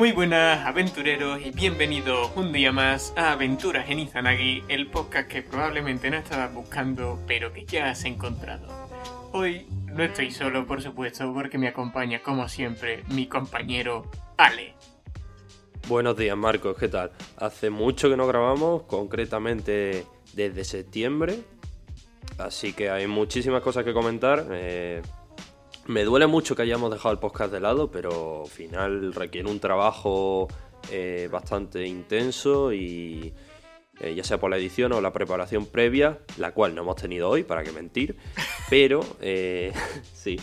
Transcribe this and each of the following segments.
Muy buenas aventureros y bienvenidos un día más a Aventuras en Izanagi, el podcast que probablemente no estabas buscando pero que ya has encontrado. Hoy no estoy solo por supuesto porque me acompaña como siempre mi compañero Ale. Buenos días Marcos, ¿qué tal? Hace mucho que no grabamos, concretamente desde septiembre, así que hay muchísimas cosas que comentar. Eh, me duele mucho que hayamos dejado el podcast de lado, pero al final requiere un trabajo eh, bastante intenso y eh, ya sea por la edición o la preparación previa, la cual no hemos tenido hoy, para qué mentir, pero eh, sí.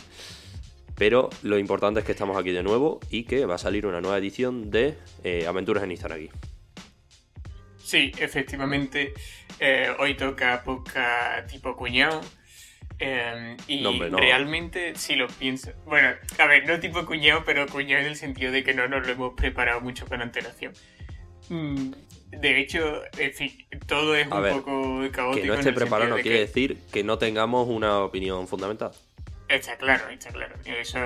Pero lo importante es que estamos aquí de nuevo y que va a salir una nueva edición de Aventuras en Izanagi. Sí, efectivamente, hoy toca podcast tipo cuñado Em, y realmente, si lo pienso. Bueno, a ver, no tipo cuñado, pero cuñado en el sentido de que no nos lo hemos preparado mucho con antelación. Mm, de hecho, en fin, todo es un poco caótico. Que no esté preparado no quiere decir que no tengamos una opinión fundamental. Está claro, está claro. Eso,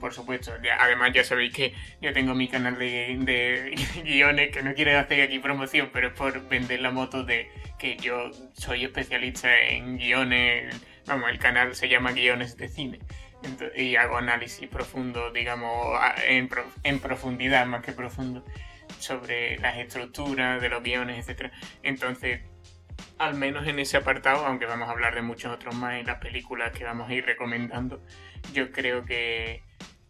por supuesto. Además, ya sabéis que yo tengo mi canal de, de guiones, que no quiero hacer aquí promoción, pero es por vender la moto de que yo soy especialista en guiones Vamos, el canal se llama Guiones de Cine. y hago análisis profundo, digamos, en, en profundidad más que profundo, sobre las estructuras de los guiones, etc. Entonces, al menos en ese apartado, aunque vamos a hablar de muchos otros más en las películas que vamos a ir recomendando, yo creo que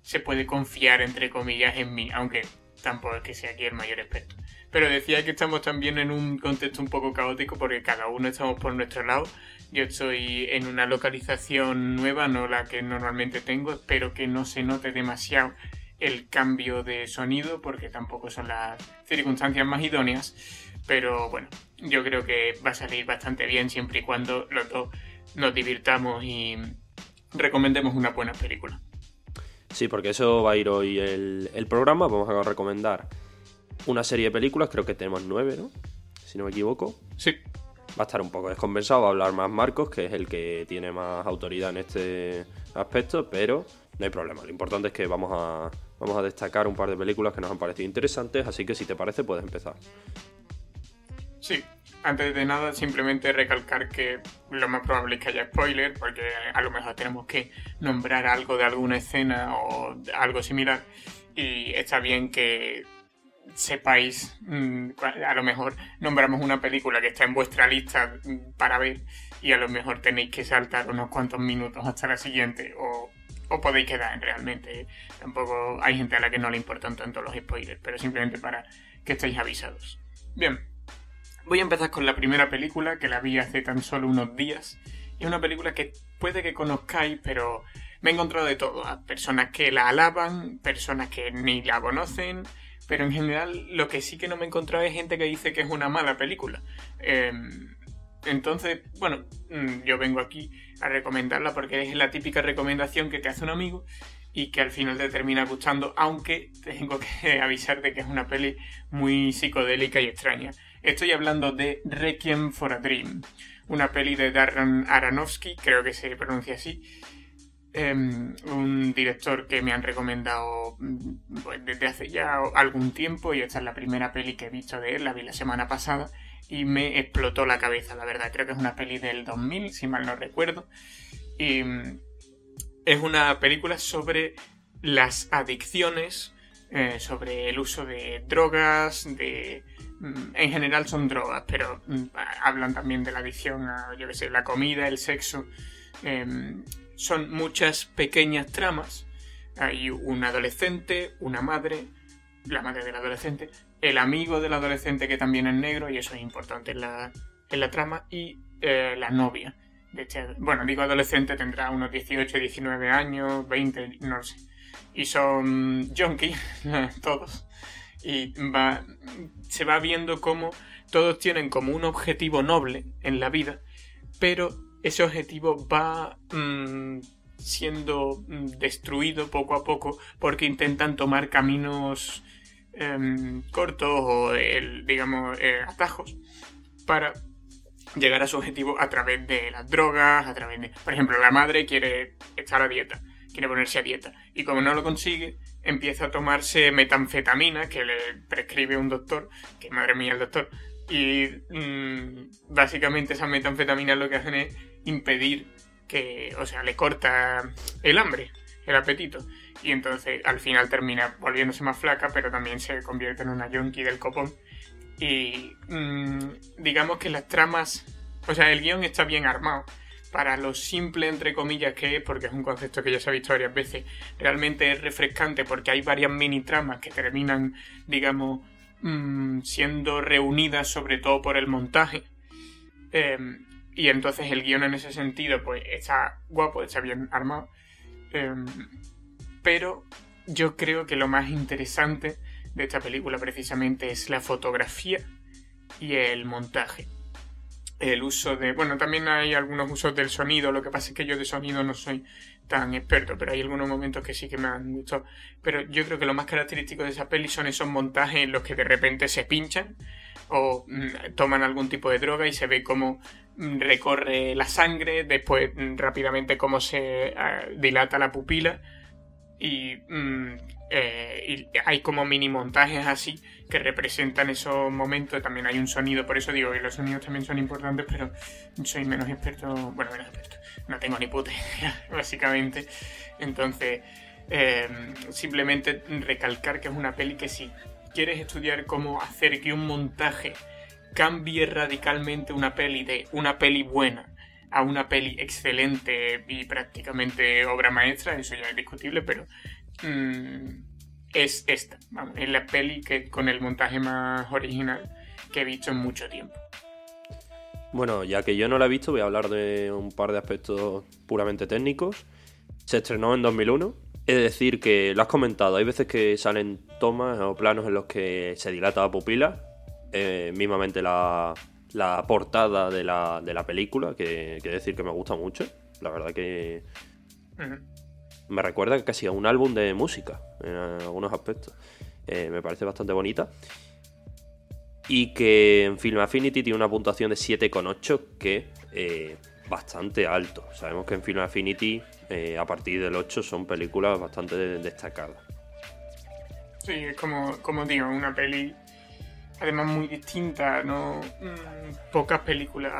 se puede confiar, entre comillas, en mí, aunque tampoco es que sea aquí el mayor experto. Pero decía que estamos también en un contexto un poco caótico porque cada uno estamos por nuestro lado yo estoy en una localización nueva, no la que normalmente tengo. Espero que no se note demasiado el cambio de sonido porque tampoco son las circunstancias más idóneas. Pero bueno, yo creo que va a salir bastante bien siempre y cuando los dos nos divirtamos y recomendemos una buena película. Sí, porque eso va a ir hoy el, el programa. Vamos a recomendar una serie de películas, creo que tenemos nueve, ¿no? Si no me equivoco. Sí va a estar un poco descompensado, va a hablar más Marcos, que es el que tiene más autoridad en este aspecto, pero no hay problema. Lo importante es que vamos a, vamos a destacar un par de películas que nos han parecido interesantes, así que si te parece puedes empezar. Sí, antes de nada simplemente recalcar que lo más probable es que haya spoiler, porque a lo mejor tenemos que nombrar algo de alguna escena o algo similar. Y está bien que sepáis, mm, a lo mejor nombramos una película que está en vuestra lista mm, para ver y a lo mejor tenéis que saltar unos cuantos minutos hasta la siguiente o, podéis quedar realmente. Tampoco hay gente a la que no le importan tanto los spoilers, pero simplemente para que estéis avisados. Bien, voy a empezar con la primera película que la vi hace tan solo unos días. Es una película que puede que conozcáis, pero me he encontrado de todo. personas que la alaban, personas que ni la conocen, pero en general lo que sí que no me he encontrado es gente que dice que es una mala película. Em, entonces, bueno, mm, yo vengo aquí a recomendarla porque es la típica recomendación que te hace un amigo y que al final te termina gustando, aunque tengo que avisar de que es una peli muy psicodélica y extraña. Estoy hablando de Requiem for a Dream, una peli de Darren Aronofsky, creo que se pronuncia así, Em, un director que me han recomendado mm, pues, desde hace ya algún tiempo y esta es la primera peli que he visto de él, la vi la semana pasada y me explotó la cabeza, la verdad. Creo que es una peli del 2000, si mal no recuerdo. Y mm, es una película sobre las adicciones, eh, sobre el uso de drogas, de... Mm, en general son drogas, pero hablan también de la adicción a, yo qué sé, la comida, el sexo. Son muchas pequeñas tramas. Hay un adolescente, una madre, la madre del adolescente, el amigo del adolescente que también es negro, y eso es importante en la, en la trama, y eh, la novia. Este, bueno, digo adolescente, tendrá unos 18, 19 años, 20, no sé. Y son junkies, todos. Y va, se va viendo cómo todos tienen como un objetivo noble en la vida, pero ese objetivo va mm, siendo mm, destruido poco a poco porque intentan tomar caminos em, cortos o, digamos, eh, atajos para llegar a su objetivo a través de las drogas, a través de... Por ejemplo, la madre quiere estar a dieta, quiere ponerse a dieta y como no lo consigue, empieza a tomarse metanfetamina que le prescribe un doctor, que madre mía el doctor, y mm, básicamente esa metanfetamina lo que hacen es impedir que, o sea, le corta el hambre, el apetito. Y entonces al final termina volviéndose más flaca, pero también se convierte en una yonki del copón. Y mm, digamos que las tramas, o sea, el guion está bien armado. Para lo simple, entre comillas, que es, porque es un concepto que ya se ha visto varias veces, realmente es refrescante porque hay varias mini tramas que terminan, digamos, mm, siendo reunidas sobre todo por el montaje. Em, y entonces el guion en ese sentido, pues está guapo, está bien armado. Em, pero yo creo que lo más interesante de esta película precisamente es la fotografía y el montaje. El uso de... Bueno, también hay algunos usos del sonido, lo que pasa es que yo de sonido no soy tan experto, pero hay algunos momentos que sí que me han gustado. Pero yo creo que lo más característico de esa peli son esos montajes en los que de repente se pinchan o mm, toman algún tipo de droga y se ve cómo mm, recorre la sangre, después mm, rápidamente cómo se ah, dilata la pupila y, eh, y, hay como mini montajes así que representan esos momentos. También hay un sonido, por eso digo que los sonidos también son importantes, pero soy menos experto, bueno, menos experto, no tengo ni puta básicamente. Entonces, eh, simplemente recalcar que es una peli que sí quieres estudiar cómo hacer que un montaje cambie radicalmente una peli de una peli buena a una peli excelente y prácticamente obra maestra, eso ya es discutible, pero mm, es esta. es la peli que con el montaje más original que he visto en mucho tiempo. Bueno, ya que yo no la he visto, voy a hablar de un par de aspectos puramente técnicos. Se estrenó en 2001 es decir que lo has comentado, hay veces que salen tomas o planos en los que se dilata la pupila, eh, mismamente la, portada de la, de la película, que, que, decir que me gusta mucho, la verdad que me recuerda casi a un álbum de música en algunos aspectos, eh, me parece bastante bonita. Y que en Film Affinity tiene una puntuación de 7,8 que eh, bastante alto. Sabemos que en Film Affinity eh, a partir del 8 son películas bastante destacadas. Sí, es como, como digo, una peli además muy distinta, no mm, pocas películas,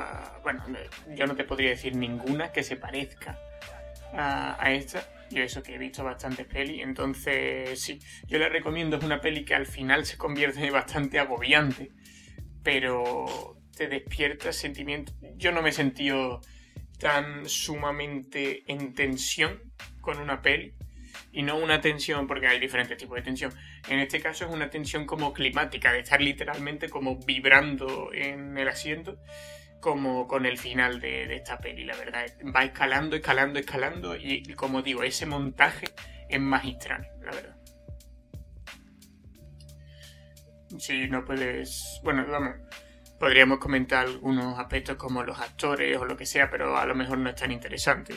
bueno, yo no te podría decir ninguna que se parezca a, a esta. Yo eso que he visto bastantes pelis, entonces sí, yo le recomiendo, es una peli que al final se convierte en bastante agobiante, pero te despierta sentimientos. Yo no me he sentido tan sumamente en tensión con una peli y no una tensión porque hay diferentes tipos de tensión. En este caso es una tensión como climática, de estar literalmente como vibrando en el asiento, como con el final de, esta peli, la verdad. Va escalando, escalando, escalando y como digo, ese montaje es magistral, la verdad. Si no puedes... Bueno, vamos podríamos comentar algunos aspectos como los actores o lo que sea, pero a lo mejor no es tan interesante.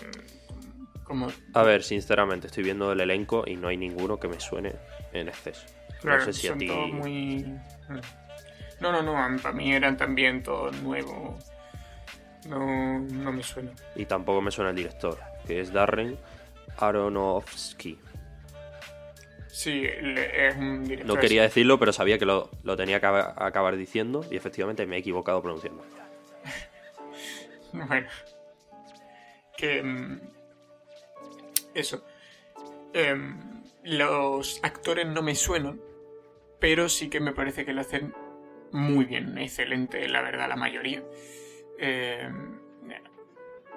Como... A ver, sinceramente, estoy viendo el elenco y no hay ninguno que me suene en exceso. no sé si a ti... muy... Mm. No, no, no, para mí eran también todos nuevos. No, no me suena. Y tampoco me suena el director, que es Darren Aronofsky. Sí, es un director. No quería decirlo, pero sabía que lo, tenía que acabar diciendo y efectivamente me he equivocado pronunciando. bueno. Que. Mm, eso. Em, los actores no me suenan, pero sí que me parece que lo hacen muy bien, excelente, la verdad, la mayoría. Eh,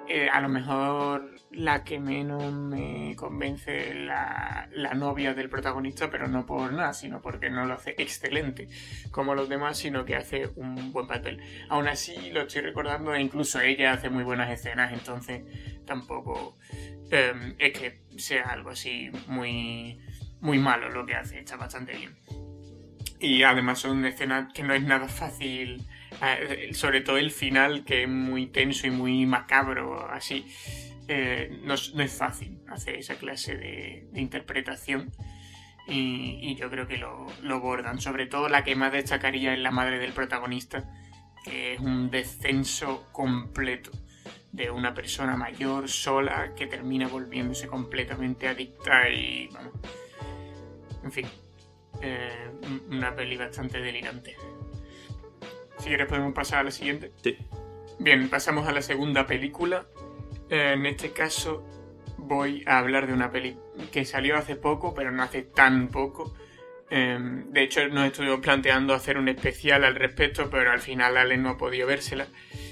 eh, a lo mejor la que menos me convence la, la novia del protagonista, pero no por nada, sino porque no lo hace excelente como los demás, sino que hace un buen papel. Aún así, lo estoy recordando, e incluso ella hace muy buenas escenas, entonces tampoco em, es que sea algo así muy, muy malo lo que hace, está bastante bien. Y además son escenas que no es nada fácil sobre todo el final, que es muy tenso y muy macabro, así. Eh, no, es fácil hacer esa clase de, interpretación. Y, yo creo que lo, lo, bordan. Sobre todo la que más destacaría es la madre del protagonista, que es un descenso completo de una persona mayor, sola, que termina volviéndose completamente adicta y En fin, eh, una peli bastante delirante. Si quieres podemos pasar a la siguiente. Sí. Bien, pasamos a la segunda película. Eh, en este caso voy a hablar de una peli que salió hace poco, pero no hace tan poco. Em, de hecho, nos estuvimos planteando hacer un especial al respecto, pero al final Ale no ha podido vérsela.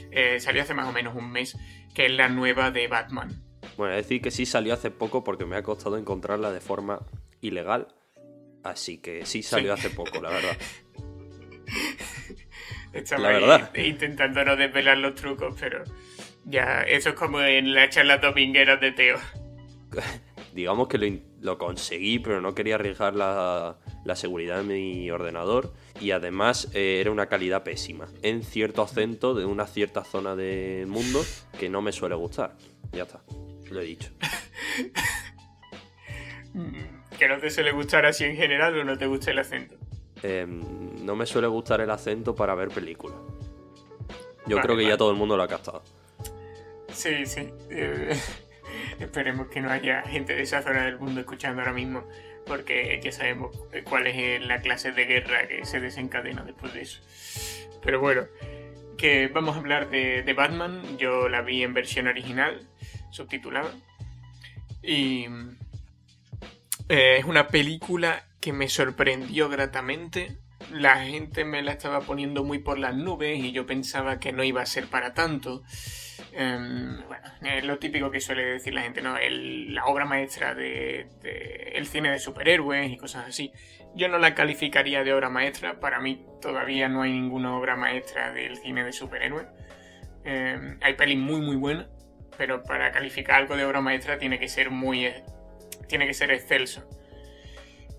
Eh, salió hace más o menos un mes, que es la nueva de Batman. Bueno, es decir que sí salió hace poco porque me ha costado encontrarla de forma ilegal. Así que sí salió hace poco, la verdad. Estamos la verdad. intentando no desvelar los trucos, pero ya, eso es como en la charla dominguera de Teo. Digamos que lo, conseguí, pero no quería arriesgar la, seguridad de mi ordenador y además eh, era una calidad pésima, en cierto acento de una cierta zona del mundo que no me suele gustar. Ya está, lo he dicho. ¿Que no te suele gustar así en general o no te gusta el acento? Em, no me suele gustar el acento para ver películas. Yo creo que ya todo el mundo lo ha captado. Sí, sí. Eh, esperemos que no haya gente de esa zona del mundo escuchando ahora mismo, porque ya sabemos cuál es la clase de guerra que se desencadena después de eso. Pero bueno, que vamos a hablar de, Batman. Yo la vi en versión original, subtitulada. Y eh, es una película que me sorprendió gratamente. La gente me la estaba poniendo muy por las nubes y yo pensaba que no iba a ser para tanto. Em, bueno, es lo típico que suele decir la gente, ¿no? la obra maestra del de, cine de superhéroes y cosas así. Yo no la calificaría de obra maestra, para mí todavía no hay ninguna obra maestra del cine de superhéroes. Em, hay pelis muy muy buenas, pero para calificar algo de obra maestra tiene que ser muy... tiene que ser excelso.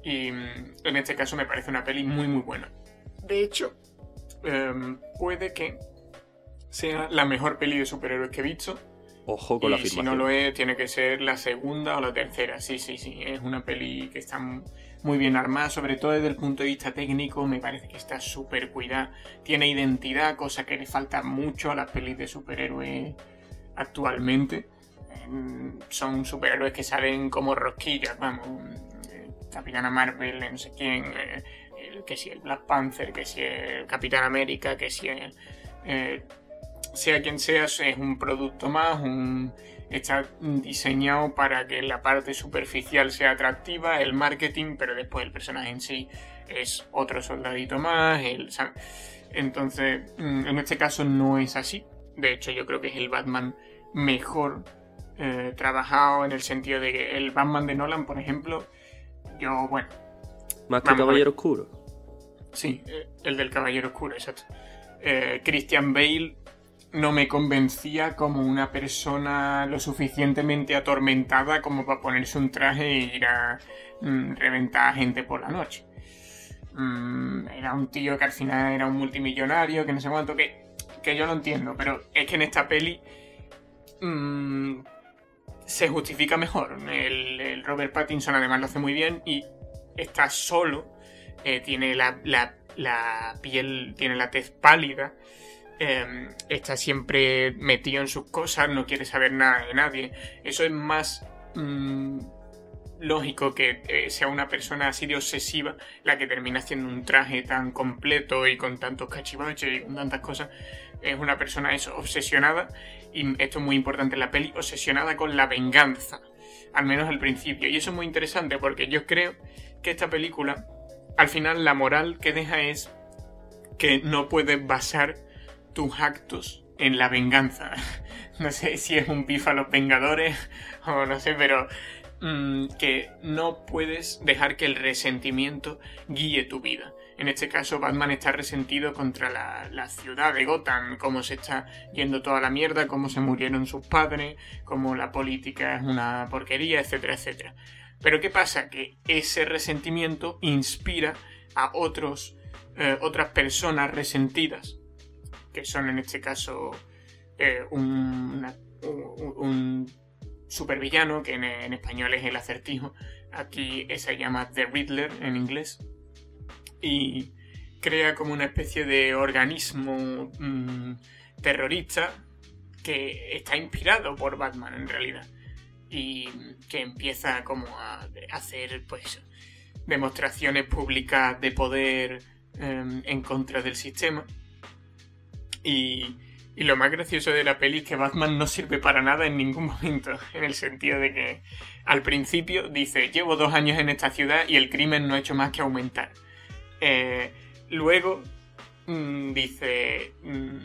Y mm, en este caso me parece una peli muy muy buena. De hecho, em, puede que sea la mejor peli de superhéroes que he visto. Ojo con la afirmación. Si no lo es, tiene que ser la segunda o la tercera. Sí, sí, sí. Es una peli que está muy bien armada, sobre todo desde el punto de vista técnico. Me parece que está súper cuidada. Tiene identidad, cosa que le falta mucho a las pelis de superhéroes actualmente. Son superhéroes que salen como rosquillas, vamos. Capitana Marvel, no sé quién. Eh, que si el Black Panther, que si el Capitán América, que si el. Eh, sea quien sea, es un producto más, está diseñado para que la parte superficial sea atractiva, el marketing, pero después el personaje en sí es otro soldadito más. Entonces, mm, en este caso no es así. De hecho, yo creo que es el Batman mejor eh, trabajado en el sentido de que el Batman de Nolan, por ejemplo, yo, bueno. Más que Caballero Oscuro. Sí, eh, el del Caballero Oscuro, exacto. Eh, Christian Bale no me convencía como una persona lo suficientemente atormentada como para ponerse un traje e ir a mm, reventar a gente por la noche. Mm, era un tío que al final era un multimillonario, que no sé cuánto, que, que yo lo entiendo, pero es que en esta peli mm, se justifica mejor. El, Robert Pattinson además lo hace muy bien y está solo, eh, tiene la, la piel, tiene la tez pálida. Em, está siempre metido en sus cosas, no quiere saber nada de nadie. Eso es más mm, lógico que eh, sea una persona así de obsesiva la que termina haciendo un traje tan completo y con tantos cachivaches y con tantas cosas. Es una persona eso, obsesionada, y esto es muy importante en la peli, obsesionada con la venganza, al menos al principio. Y eso es muy interesante porque yo creo que esta película, al final la moral que deja es que no puedes basar tus actos en la venganza. No sé si es un pif a los Vengadores o no sé, pero mm, que no puedes dejar que el resentimiento guíe tu vida. En este caso, Batman está resentido contra la, ciudad de Gotham, cómo se está yendo toda la mierda, cómo se murieron sus padres, cómo la política es una porquería, etcétera, etcétera. Pero ¿qué pasa? Que ese resentimiento inspira a otros, eh, otras personas resentidas que son en este caso eh, un, supervillano, que en, español es el acertijo, aquí se llama The Riddler en inglés, y crea como una especie de organismo mm, terrorista que está inspirado por Batman en realidad y que empieza como a hacer pues demostraciones públicas de poder em, en contra del sistema. Y, y lo más gracioso de la peli es que Batman no sirve para nada en ningún momento, en el sentido de que al principio dice, llevo dos años en esta ciudad y el crimen no ha hecho más que aumentar. Eh, luego mm, dice mm,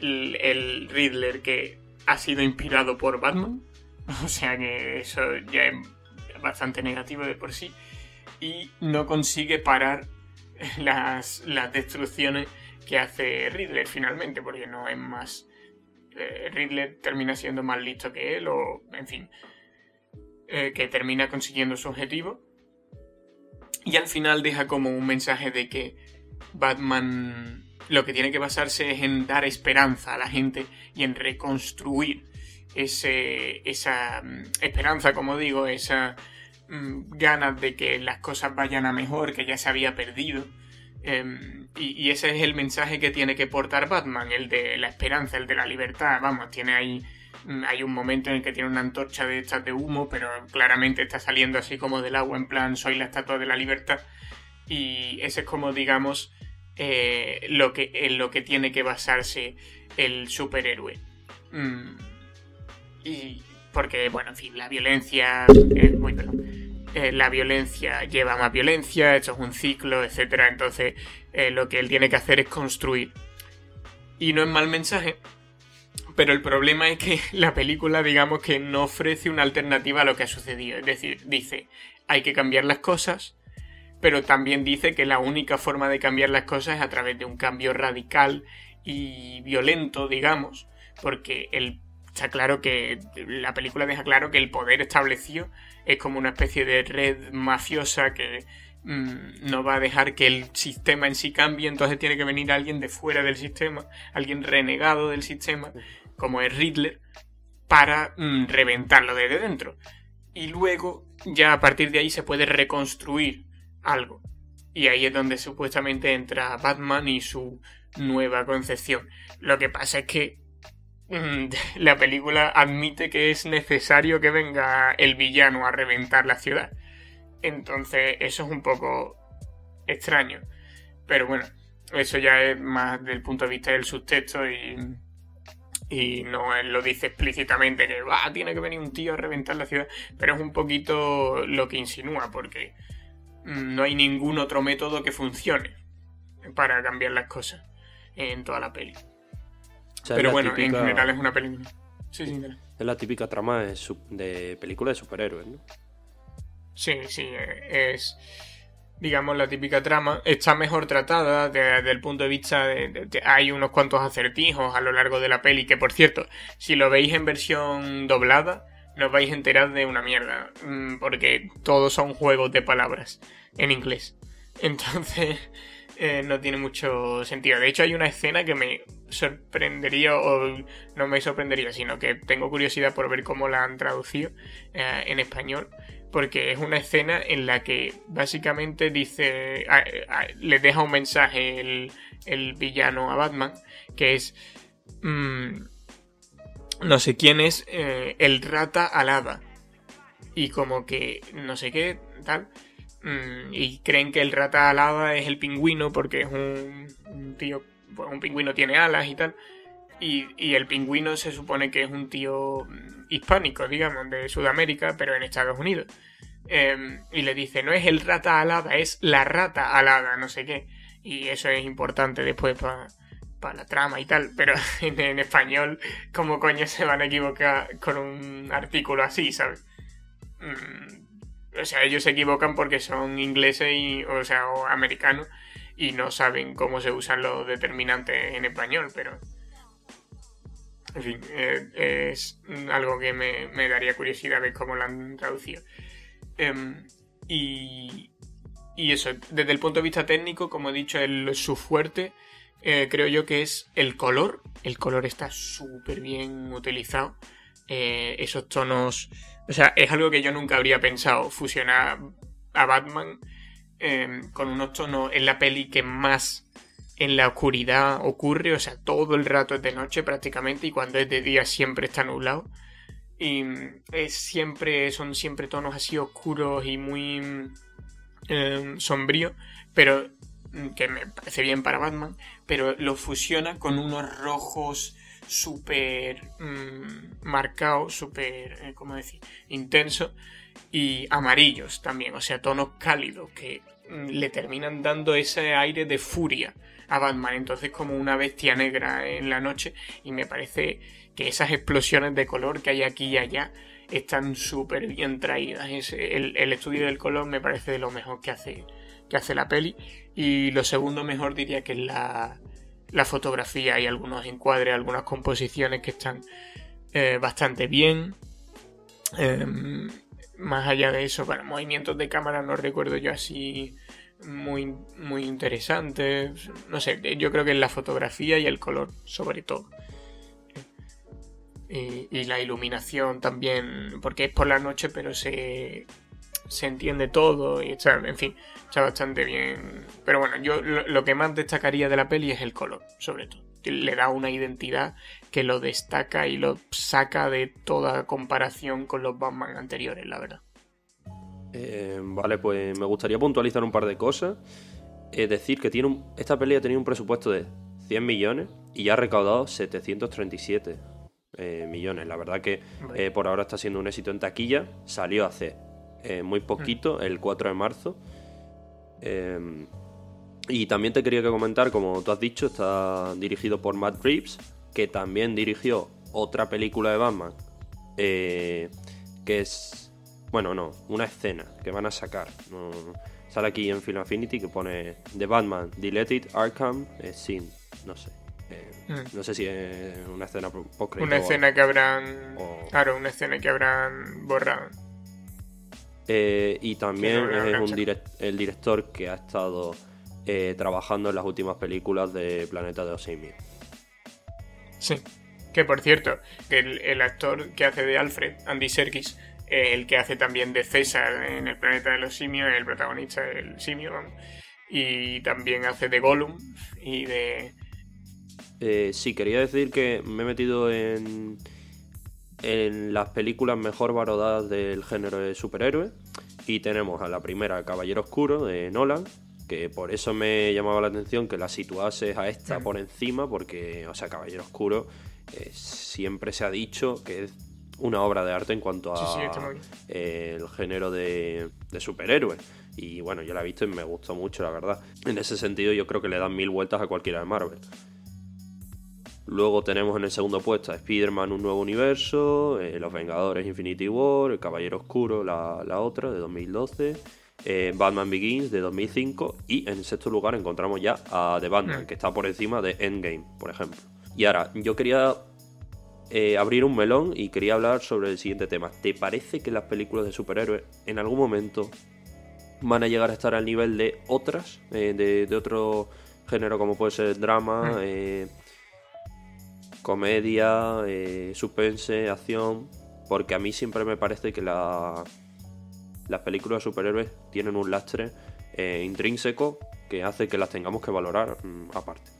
el, el, Riddler que ha sido inspirado por Batman, o sea que eso ya es bastante negativo de por sí, y no consigue parar las, destrucciones que hace Riddler finalmente, porque no es más... Eh, Riddler termina siendo más listo que él, o en fin, eh, que termina consiguiendo su objetivo. Y al final deja como un mensaje de que Batman lo que tiene que basarse es en dar esperanza a la gente y en reconstruir ese, esa mm, esperanza, como digo, esa mm, ganas de que las cosas vayan a mejor, que ya se había perdido. Em, y, ese es el mensaje que tiene que portar Batman, el de la esperanza, el de la libertad. Vamos, tiene ahí. Hay un momento en el que tiene una antorcha de estas de humo, pero claramente está saliendo así como del agua, en plan, soy la estatua de la libertad. Y ese es como, digamos, eh, lo que, en lo que tiene que basarse el superhéroe. Mm, y porque, bueno, en fin, la violencia. Eh, muy perdón eh, la violencia lleva más violencia, esto es un ciclo, etc. Entonces eh, lo que él tiene que hacer es construir. Y no es mal mensaje, pero el problema es que la película, digamos que no ofrece una alternativa a lo que ha sucedido. Es decir, dice, hay que cambiar las cosas, pero también dice que la única forma de cambiar las cosas es a través de un cambio radical y violento, digamos, porque el está claro que la película deja claro que el poder establecido es como una especie de red mafiosa que mm, no va a dejar que el sistema en sí cambie, entonces tiene que venir alguien de fuera del sistema, alguien renegado del sistema, como es Riddler, para mm, reventarlo desde dentro. Y luego, ya a partir de ahí se puede reconstruir algo. Y ahí es donde supuestamente entra Batman y su nueva concepción. Lo que pasa es que Mm, la película admite que es necesario que venga el villano a reventar la ciudad. Entonces, eso es un poco extraño. Pero bueno, eso ya es más del punto de vista del subtexto y, y no lo dice explícitamente que va, tiene que venir un tío a reventar la ciudad, pero es un poquito lo que insinúa, porque no hay ningún otro método que funcione para cambiar las cosas en toda la peli. Pero bueno, en general es una película. Sí, sí, Es la típica trama de, de película de superhéroes, ¿no? Sí, sí, es digamos, la típica trama, está mejor tratada desde el punto de vista de, Hay unos cuantos acertijos a lo largo de la peli, que por cierto, si lo veis en versión doblada, no vais a enterar de una mierda, mm, porque todos son juegos de palabras en inglés. Entonces, eh, no tiene mucho sentido. De hecho, hay una escena que me sorprendería, o no me sorprendería, sino que tengo curiosidad por ver cómo la han traducido eh, en español, porque es una escena en la que básicamente dice, le deja un mensaje el, villano a Batman, que es, mm, no sé quién es, eh, el rata alada. Y como que, no sé qué, tal. Mm, y creen que el rata alada es el pingüino porque es un, tío, pues un pingüino tiene alas y tal. Y, el pingüino se supone que es un tío mm, hispánico, digamos, de Sudamérica, pero en Estados Unidos. Em, y le dice, no es el rata alada, es la rata alada, no sé qué. Y eso es importante después para la trama y tal, pero en, español, ¿cómo coño se van a equivocar con un artículo así, ¿sabes? Mm, o sea, ellos se equivocan porque son ingleses y, o sea, o americanos y no saben cómo se usan los determinantes en español, pero en fin, eh, es algo que me, daría curiosidad ver cómo lo han traducido. Em, y, y, eso, desde el punto de vista técnico, como he dicho, el, su fuerte eh, creo yo que es el color. El color está súper bien utilizado. Eh, esos tonos o sea, es algo que yo nunca habría pensado, fusionar a Batman em, con unos tonos en la peli que más en la oscuridad ocurre, o sea, todo el rato es de noche prácticamente y cuando es de día siempre está nublado. Y es siempre, son siempre tonos así oscuros y muy eh, sombrío, pero mm, que me parece bien para Batman, pero lo fusiona con unos rojos súper mm, marcados, súper, eh, ¿cómo decir?, intensos y amarillos también, o sea, tonos cálidos que mm, le terminan dando ese aire de furia a Batman, entonces como una bestia negra en la noche y me parece que esas explosiones de color que hay aquí y allá están súper bien traídas. el, estudio del color me parece de lo mejor que hace, que hace la peli. Y lo segundo mejor diría que es la, la fotografía. Hay algunos encuadres, algunas composiciones que están eh, bastante bien. Em, más allá de eso, bueno, movimientos de cámara no recuerdo yo así muy, muy interesantes. No sé, yo creo que es la fotografía y el color, sobre todo y, la iluminación también, porque es por la noche, pero se, se entiende todo y está, en fin, está bastante bien. Pero bueno, yo lo, que más destacaría de la peli es el color, sobre todo. Le da una identidad que lo destaca y lo saca de toda comparación con los Batman anteriores, la verdad. Eh, vale, pues me gustaría puntualizar un par de cosas. Es decir, que tiene esta peli ha tenido un presupuesto de 100 millones y ha recaudado 737. Eh, millones. La verdad que eh, por ahora está siendo un éxito en taquilla. Salió hace muy poquito, mm. el 4 de marzo. Y también te quería que comentar, como tú has dicho, está dirigido por Matt Reeves, que también dirigió otra película de Batman, que es, bueno, no, una escena que van a sacar. sale aquí en Film Affinity que pone The Batman, Deleted Arkham Scene, no sé. Mm. No sé si es una escena post Una escena que habrán. Claro, una escena que habrán borrado. Eh, y también es un el director que ha estado eh, trabajando en las últimas películas de Planeta de los Simios. Sí. Que por cierto, que el, actor que hace de Alfred, Andy Serkis, el que hace también de César en el Planeta de los Simios, el protagonista del simio, y también hace de Gollum y de eh, sí, quería decir que me he metido en, en las películas mejor valoradas del género de superhéroes. Y tenemos a la primera, Caballero Oscuro, de Nolan, que por eso me llamaba la atención que la situase a esta por encima, porque, o sea, Caballero Oscuro eh, siempre se ha dicho que es una obra de arte en cuanto a el género de, de superhéroes. Y bueno, yo la he visto y me gustó mucho, la verdad. En ese sentido, yo creo que le dan mil vueltas a cualquiera de Marvel. Luego tenemos en el segundo puesto a Spider-Man Un Nuevo Universo, eh, Los Vengadores Infinity War, El Caballero Oscuro, la, otra, de 2012, eh, Batman Begins, de 2005, y en sexto lugar encontramos ya a The Batman, mm. que está por encima de Endgame, por ejemplo. Y ahora, yo quería eh, abrir un melón y quería hablar sobre el siguiente tema. ¿Te parece que las películas de superhéroes en algún momento van a llegar a estar al nivel de otras, de, otro género como puede ser drama? Mm comedia, eh, suspense, acción, porque a mí siempre me parece que la, las películas de superhéroes tienen un lastre eh, intrínseco que hace que las tengamos que valorar mm, aparte.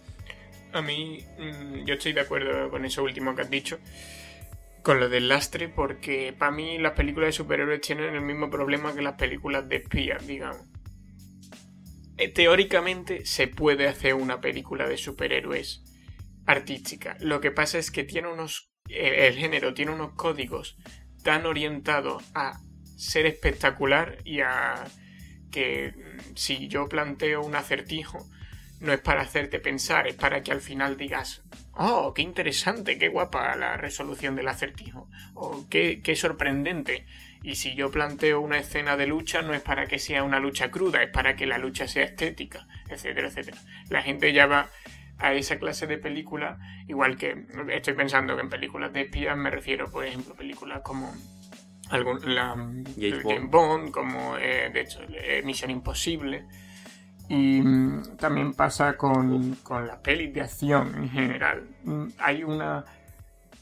A mí, mm, yo estoy de acuerdo con eso último que has dicho, con lo del lastre, porque para mí las películas de superhéroes tienen el mismo problema que las películas de espías, digamos. Eh, teóricamente se puede hacer una película de superhéroes artística. Lo que pasa es que tiene unos. El, género tiene unos códigos tan orientados a ser espectacular y a que mm, si yo planteo un acertijo no es para hacerte pensar, es para que al final digas, oh, qué interesante, qué guapa la resolución del acertijo, o qué, qué sorprendente. Y si yo planteo una escena de lucha, no es para que sea una lucha cruda, es para que la lucha sea estética, etcétera, etcétera. La gente ya va a esa clase de película, igual que estoy pensando que en películas de espías me refiero, por ejemplo, películas como algún, la, James, Bond. como eh, de hecho eh, Misión Imposible. Y mm, también pasa con, con las pelis de acción en general. Mm, hay una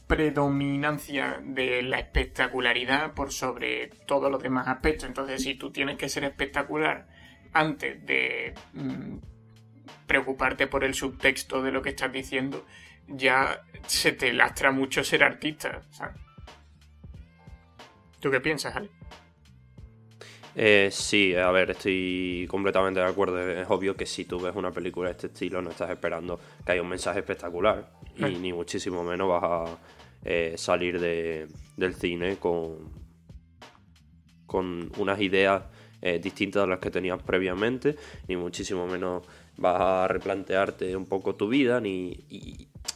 predominancia de la espectacularidad por sobre todos los demás aspectos. Entonces, si tú tienes que ser espectacular antes de mm, preocuparte por el subtexto de lo que estás diciendo, ya se te lastra mucho ser artista. ¿sabes? ¿Tú qué piensas, Ale? Eh, sí, a ver, estoy completamente de acuerdo. Es obvio que si tú ves una película de este estilo no estás esperando que haya un mensaje espectacular. Y ni muchísimo menos vas a eh, salir del cine con, con unas ideas eh, distintas a las que tenías previamente, ni muchísimo menos vas a replantearte un poco tu vida, ni...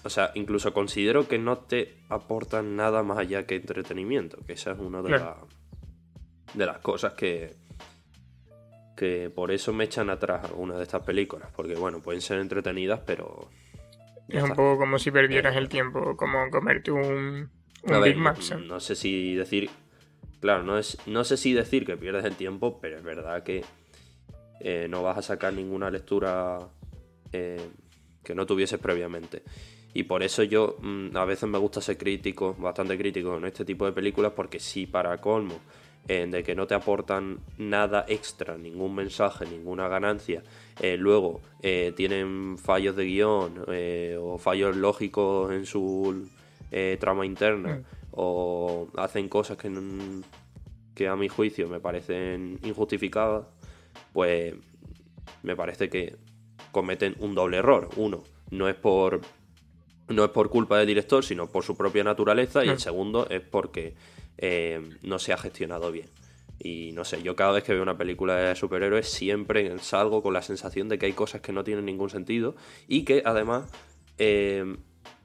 o sea, incluso considero que no te aportan nada más allá que entretenimiento, que esa es una de, de las cosas que, que por eso me echan atrás algunas de estas películas, porque bueno, pueden ser entretenidas, pero... Es un poco como si perdieras el tiempo, como comerte un, Big Mac. No sé si decir... Claro, no, es, no sé si decir que pierdes el tiempo, pero es verdad que eh, no vas a sacar ninguna lectura eh, que no tuvieses previamente. Y por eso yo mm, a veces me gusta ser crítico, bastante crítico en este tipo de películas, porque si para colmo de que no te aportan nada extra, ningún mensaje, ninguna ganancia, eh, luego eh, tienen fallos de guion eh, o fallos lógicos en su trama interna mm. o hacen cosas que, que a mi juicio me parecen injustificadas, pues me parece que cometen un doble error. Uno, no es por no es por culpa del director, sino por su propia naturaleza. Y el mm. segundo es porque eh, no se ha gestionado bien. Y no sé, yo cada vez que veo una película de superhéroes siempre salgo con la sensación de que hay cosas que no tienen ningún sentido y que además eh,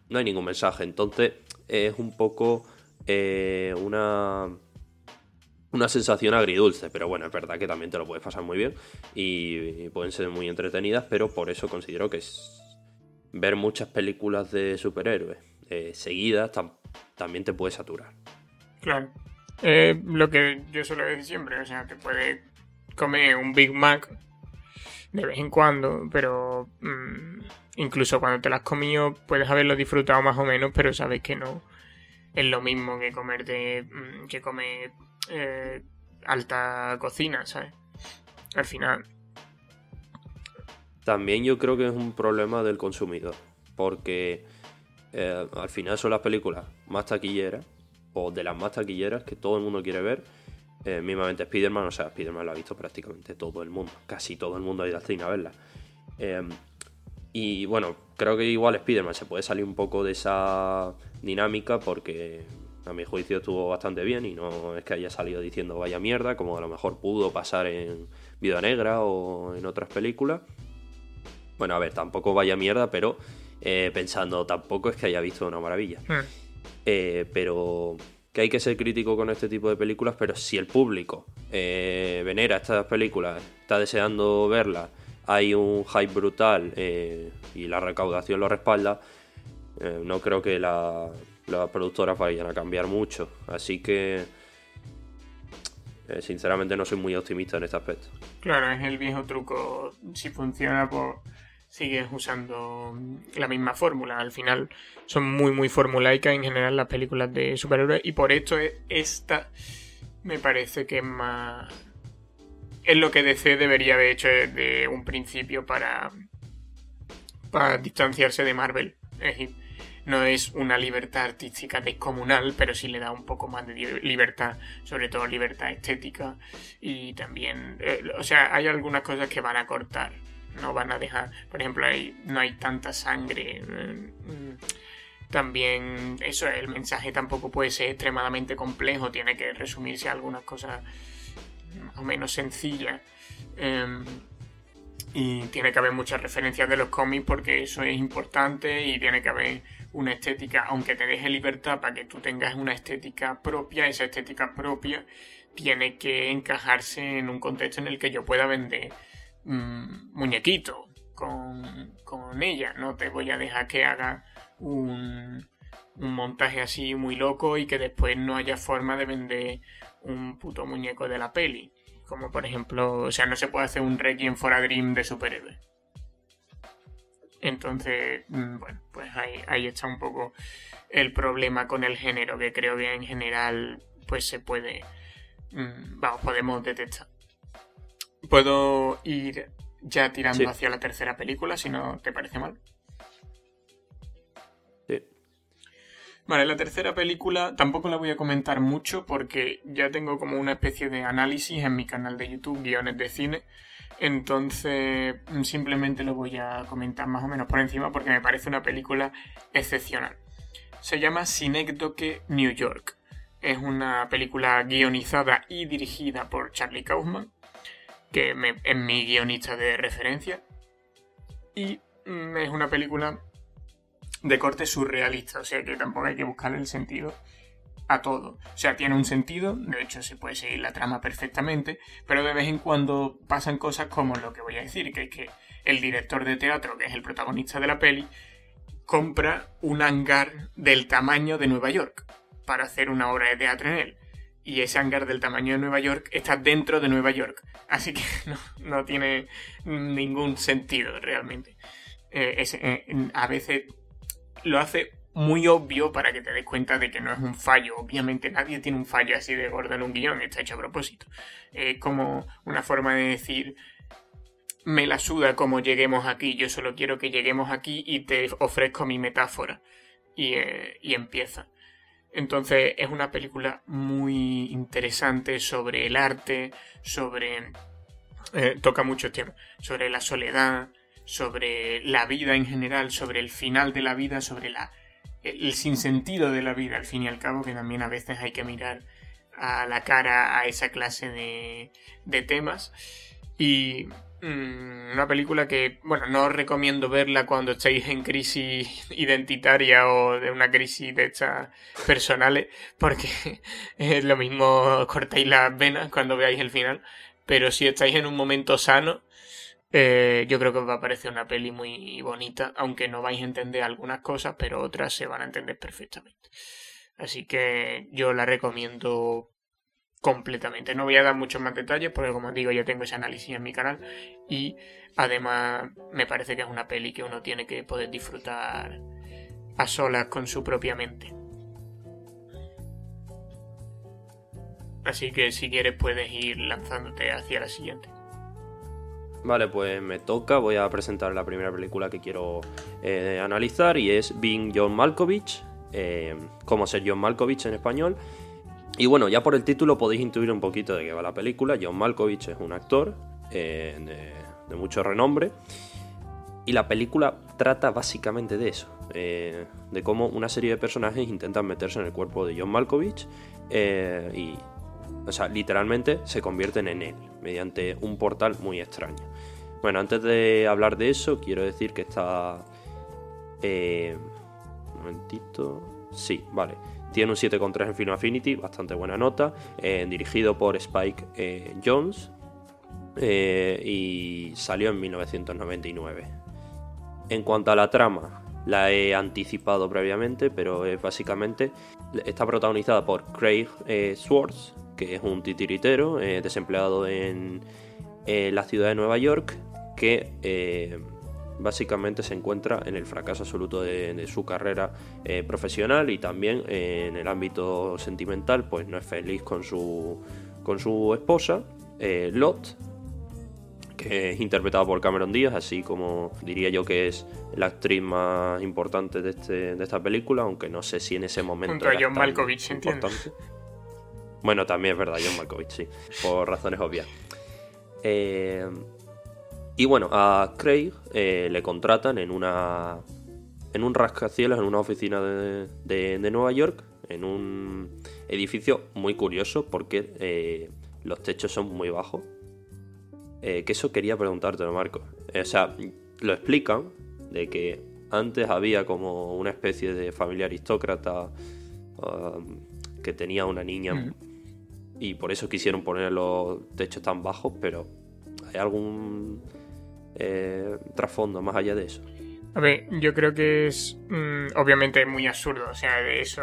no hay ningún mensaje. Entonces es un poco eh, una, una sensación agridulce, pero bueno, es verdad que también te lo puedes pasar muy bien y, pueden ser muy entretenidas, pero por eso considero que ver muchas películas de superhéroes seguidas también te puede saturar. Claro. Eh, lo que yo suelo decir siempre, o sea, te puede comer un Big Mac de vez en cuando, pero mm, incluso cuando te lo has comido puedes haberlo disfrutado más o menos, pero sabes que no es lo mismo que comerte, mm, que comer eh, alta cocina, ¿sabes? Al final. También yo creo que es un problema del consumidor, porque eh, al final son las películas más taquilleras o de las más taquilleras que todo el mundo quiere ver. Eh, mismamente Spider-Man, o sea, Spider-Man lo ha visto prácticamente todo el mundo, casi todo el mundo ha ido al cine a verla. Em, y bueno, creo que igual Spider-Man se puede salir un poco de esa dinámica porque a mi juicio estuvo bastante bien y no es que haya salido diciendo vaya mierda, como a lo mejor pudo pasar en Vida Negra o en otras películas. Bueno, a ver, tampoco vaya mierda, pero eh, pensando, tampoco es que haya visto una maravilla. Hmm. Eh, pero que hay que ser crítico con este tipo de películas, pero si el público eh, venera estas películas, está deseando verlas, hay un hype brutal eh, y la recaudación lo respalda, no creo que las productoras vayan a cambiar mucho. Así que, sinceramente, no soy muy optimista en este aspecto. Claro, es el viejo truco. Si funciona, pues sigues usando la misma fórmula. Al final son muy, muy formulaicas en general las películas de superhéroes y por esto esta me parece que es más... Es lo que DC debería haber hecho desde un principio para, para distanciarse de Marvel. No es una libertad artística descomunal, pero sí le da un poco más de libertad, sobre todo libertad estética. Y también, eh, o sea, hay algunas cosas que van a cortar no van a dejar, por ejemplo, no hay tanta sangre. Mm, también eso, el mensaje tampoco puede ser extremadamente complejo, tiene que resumirse a algunas cosas más o menos sencillas. Em, y tiene que haber muchas referencias de los cómics porque eso es importante y tiene que haber una estética, aunque te deje libertad para que tú tengas una estética propia, esa estética propia tiene que encajarse en un contexto en el que yo pueda vender Mm, muñequito con, con, ella. No te voy a dejar que haga un, un montaje así muy loco y que después no haya forma de vender un puto muñeco de la peli. Como por ejemplo, o sea, no se puede hacer un Requiem for a Dream de superhéroe. Entonces, mm, bueno, pues ahí, ahí está un poco el problema con el género, que creo que en general, pues se puede, mm, vamos, podemos detectar. Puedo ir ya tirando hacia la tercera película, si no te parece mal. Sí. Vale, la tercera película tampoco la voy a comentar mucho porque ya tengo como una especie de análisis en mi canal de YouTube, guiones de cine. Entonces simplemente lo voy a comentar más o menos por encima porque me parece una película excepcional. Se llama Synecdoche New York. Es una película guionizada y dirigida por Charlie Kaufman, que es mi guionista de referencia. Y mm, es una película de corte surrealista, o sea que tampoco hay que buscarle el sentido a todo. O sea, tiene un sentido, de hecho se puede seguir la trama perfectamente, pero de vez en cuando pasan cosas como lo que voy a decir, que es que el director de teatro, que es el protagonista de la peli, compra un hangar del tamaño de Nueva York para hacer una obra de teatro en él. Y ese hangar del tamaño de Nueva York está dentro de Nueva York. Así que no, tiene ningún sentido realmente. Eh, eh, a veces lo hace muy obvio para que te des cuenta de que no es un fallo. Obviamente nadie tiene un fallo así de gordo en un guion, está hecho a propósito. Es como una forma de decir, me la suda como lleguemos aquí, yo solo quiero que lleguemos aquí y te ofrezco mi metáfora. Y, eh, empieza. Entonces es una película muy interesante sobre el arte, sobre... Eh, toca muchos temas, sobre la soledad, sobre la vida en general, sobre el final de la vida, sobre la, el sinsentido de la vida, al fin y al cabo, que también a veces hay que mirar a la cara a esa clase de, de temas. Y una película que, bueno, no os recomiendo verla cuando estéis en crisis identitaria o de una crisis de estas personales, porque es lo mismo, cortáis las venas cuando veáis el final. Pero si estáis en un momento sano, eh, yo creo que os va a parecer una peli muy bonita, aunque no vais a entender algunas cosas, pero otras se van a entender perfectamente. Así que yo la recomiendo completamente. No voy a dar muchos más detalles porque como digo ya tengo ese análisis en mi canal y además me parece que es una peli que uno tiene que poder disfrutar a solas con su propia mente. Así que si quieres puedes ir lanzándote hacia la siguiente. Vale, pues me toca, voy a presentar la primera película que quiero eh, analizar y es Being John Malkovich, eh, cómo ser John Malkovich en español. Y bueno, ya por el título podéis intuir un poquito de qué va la película. John Malkovich es un actor eh, de, mucho renombre. Y la película trata básicamente de eso, de cómo una serie de personajes intentan meterse en el cuerpo de John Malkovich y o sea, literalmente se convierten en él, mediante un portal muy extraño. Bueno, antes de hablar de eso, quiero decir que está... Eh, un momentito... Sí, vale. Tiene un 7,3 en Film Affinity, bastante buena nota. Eh, dirigido por Spike eh, Jones. y salió en 1999. En cuanto a la trama, la he anticipado previamente, pero es básicamente está protagonizada por Craig Swartz, que es un titiritero eh, desempleado en la ciudad de Nueva York, que eh, básicamente se encuentra en el fracaso absoluto de, su carrera eh, profesional y también en el ámbito sentimental, pues no es feliz con su, con su esposa, Lot, que es interpretada por Cameron Díaz, así como diría yo que es la actriz más importante de, este, de esta película, aunque no sé si en ese momento... Junto a John Malkovich, importante. Bueno, también es verdad, John Malkovich, sí, por razones obvias. Eh, y bueno, a Craig eh, le contratan en una en un rascacielos, en una oficina de, Nueva York, en un edificio muy curioso porque eh, los techos son muy bajos. que eso quería preguntártelo, Marco. o sea, lo explican de que antes había como una especie de familia aristócrata um, que tenía una niña mm y por eso quisieron poner los techos tan bajos, pero ¿hay algún eh, trasfondo más allá de eso? A ver, yo creo que es mm, obviamente muy absurdo, o sea, eso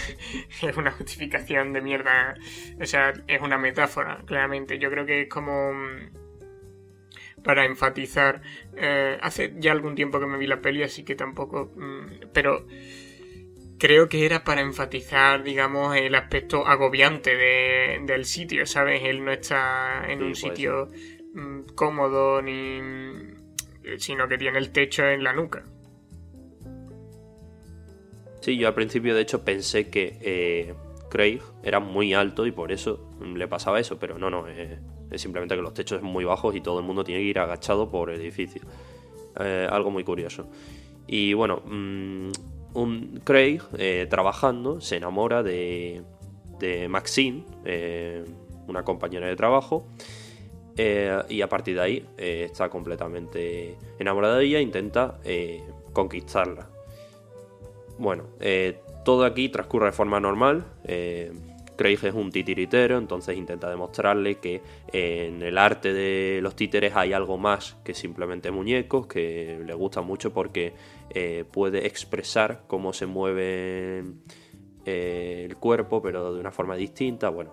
es una justificación de mierda, o sea, es una metáfora, claramente. Yo creo que es como mm, para enfatizar. Eh, hace ya algún tiempo que me vi la peli, así que tampoco. Mm, pero creo que era para enfatizar, digamos, el aspecto agobiante del sitio, ¿sabes? Él no está en un sitio mm, cómodo ni sino que tiene el techo en la nuca. Sí, yo al principio de hecho pensé que eh, Craig era muy alto y por eso le pasaba eso, pero no, no, eh, es simplemente que los techos son muy bajos y todo el mundo tiene que ir agachado por el edificio. Eh, algo muy curioso. Y bueno, mm, un Craig trabajando se enamora de, de Maxine, una compañera de trabajo, y a partir de ahí está completamente enamorada de ella e intenta conquistarla. Bueno, eh, todo aquí transcurre de forma normal. Eh, Craig es un titiritero, entonces intenta demostrarle que en el arte de los títeres hay algo más que simplemente muñecos, que le gusta mucho porque eh, puede expresar cómo se mueve el cuerpo, pero de una forma distinta. Bueno,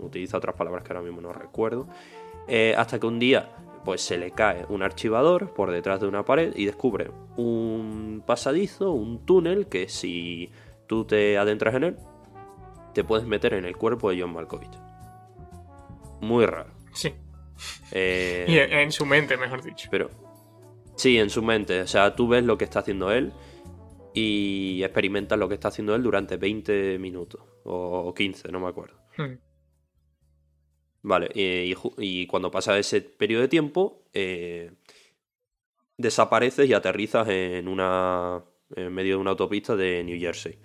utiliza otras palabras que ahora mismo no recuerdo. Hasta que un día pues se le cae un archivador por detrás de una pared y descubre un pasadizo, un túnel que si tú te adentras en él, te puedes meter en el cuerpo de John Malkovich. Muy raro. Sí. Eh, y en su mente, mejor dicho. Pero sí, en su mente. O sea, tú ves lo que está haciendo él y experimentas lo que está haciendo él durante 20 minutos o 15, no me acuerdo. Hmm. Vale, y, cuando pasa ese periodo de tiempo, eh, desapareces y aterrizas en una. en medio de una autopista de New Jersey.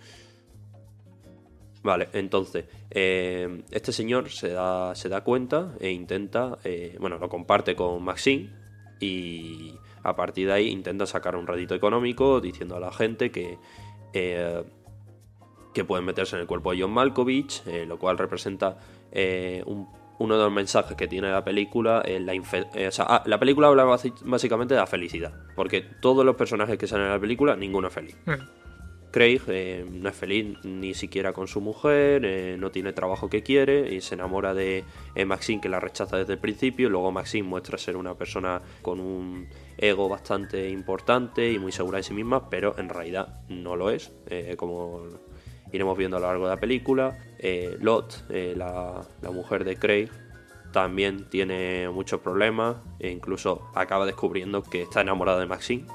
Vale, entonces, eh, este señor se da, se da cuenta e intenta. Eh, bueno, lo comparte con Maxine y a partir de ahí intenta sacar un rédito económico diciendo a la gente que. que pueden meterse en el cuerpo de John Malkovich, lo cual representa un uno de los mensajes que tiene la película es la eh, ah, la película habla básicamente de la felicidad, porque todos los personajes que salen en la película, ninguno es feliz. Hmm. Craig eh, no es feliz ni siquiera con su mujer, eh, no tiene trabajo que quiere y se enamora de Maxine que la rechaza desde el principio. Luego Maxine muestra ser una persona con un ego bastante importante y muy segura de sí misma, pero en realidad no lo es, como iremos viendo a lo largo de la película. Eh, Lot, eh, la, mujer de Craig, también tiene muchos problemas e incluso acaba descubriendo que está enamorada de Maxine.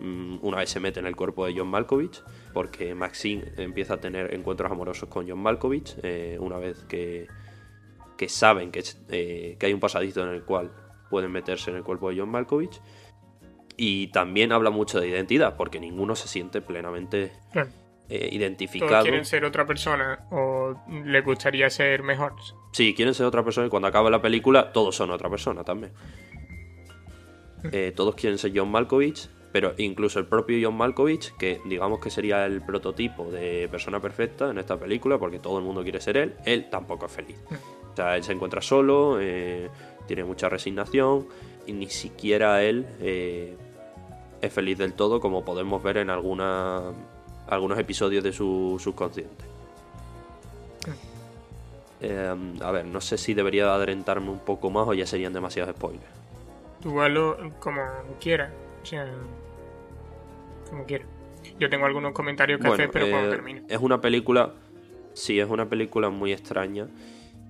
Mm, una vez se mete en el cuerpo de John Malkovich, porque Maxine empieza a tener encuentros amorosos con John Malkovich, eh, una vez que, que saben que, que hay un pasadizo en el cual pueden meterse en el cuerpo de John Malkovich. Y también habla mucho de identidad, porque ninguno se siente plenamente eh, identificado. ¿Todos quieren ser otra persona o les gustaría ser mejor? Sí, quieren ser otra persona y cuando acaba la película todos son otra persona también. Eh, todos quieren ser John Malkovich, pero incluso el propio John Malkovich, que digamos que sería el prototipo de persona perfecta en esta película, porque todo el mundo quiere ser él, él tampoco es feliz. Mm. O sea, él se encuentra solo, eh, tiene mucha resignación y ni siquiera él es feliz del todo, como podemos ver en alguna algunos episodios de su subconsciente. Em, a ver, no sé si debería adelantarme un poco más o ya serían demasiados spoilers. Igual como quiera. O sea, como quiera. Yo tengo algunos comentarios que hacer, pero cuando eh, termine. Es una película. Sí, es una película muy extraña.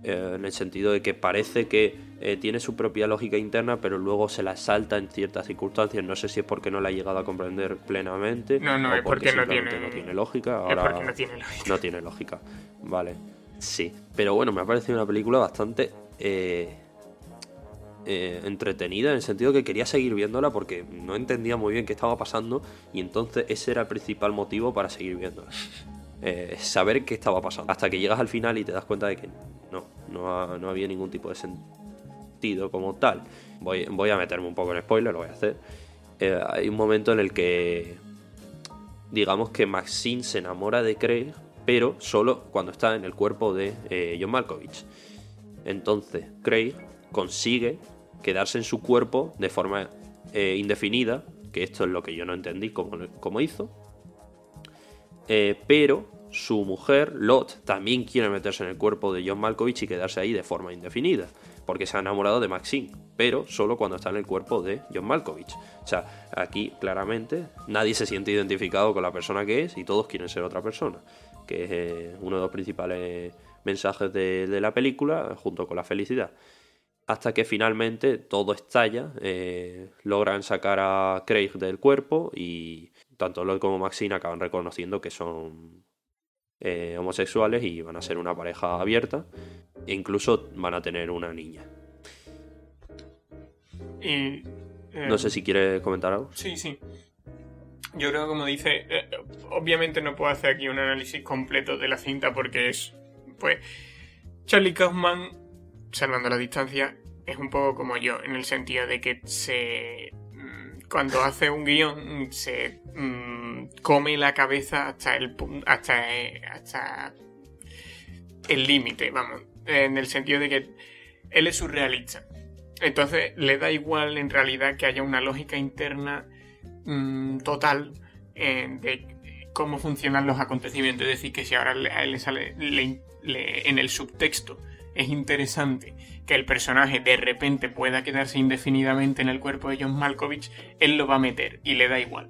Eh, en el sentido de que parece que eh, tiene su propia lógica interna, pero luego se la salta en ciertas circunstancias. No sé si es porque no la ha llegado a comprender plenamente. No, no, es porque, no, tiene... no tiene lógica. Ahora, no tiene lógica. No tiene lógica. Vale. Sí. Pero bueno, me ha parecido una película bastante eh, entretenida, en el sentido que quería seguir viéndola porque no entendía muy bien qué estaba pasando y entonces ese era el principal motivo para seguir viéndola. saber qué estaba pasando. Hasta que llegas al final y te das cuenta de que no, no, había ningún tipo de sentido como tal. Voy, voy a meterme un poco en spoiler, lo voy a hacer. Eh, hay un momento en el que, digamos que Maxine se enamora de Craig, pero solo cuando está en el cuerpo de eh, John Malkovich. Entonces, Craig consigue quedarse en su cuerpo de forma eh, indefinida, que esto es lo que yo no entendí cómo, hizo. pero su mujer, Lot, también quiere meterse en el cuerpo de John Malkovich y quedarse ahí de forma indefinida, porque se ha enamorado de Maxine, pero solo cuando está en el cuerpo de John Malkovich. O sea, aquí claramente nadie se siente identificado con la persona que es y todos quieren ser otra persona, que es eh, uno de los principales mensajes de, la película, junto con la felicidad. Hasta que finalmente todo estalla, eh, logran sacar a Craig del cuerpo y tanto Lloyd como Maxine acaban reconociendo que son eh, homosexuales y van a ser una pareja abierta e incluso van a tener una niña. Y, no sé si quieres comentar algo. Sí, sí. Yo creo, como dice, obviamente no puedo hacer aquí un análisis completo de la cinta porque es, pues, Charlie Kaufman, salvando la distancia, es un poco como yo, en el sentido de que se cuando hace un guion se mm, come la cabeza hasta el hasta, hasta el límite, vamos, en el sentido de que él es surrealista. Entonces le da igual en realidad que haya una lógica interna mm, total de cómo funcionan los acontecimientos. Es decir, que si ahora a él le sale en el subtexto es interesante que el personaje de repente pueda quedarse indefinidamente en el cuerpo de John Malkovich, él lo va a meter y le da igual.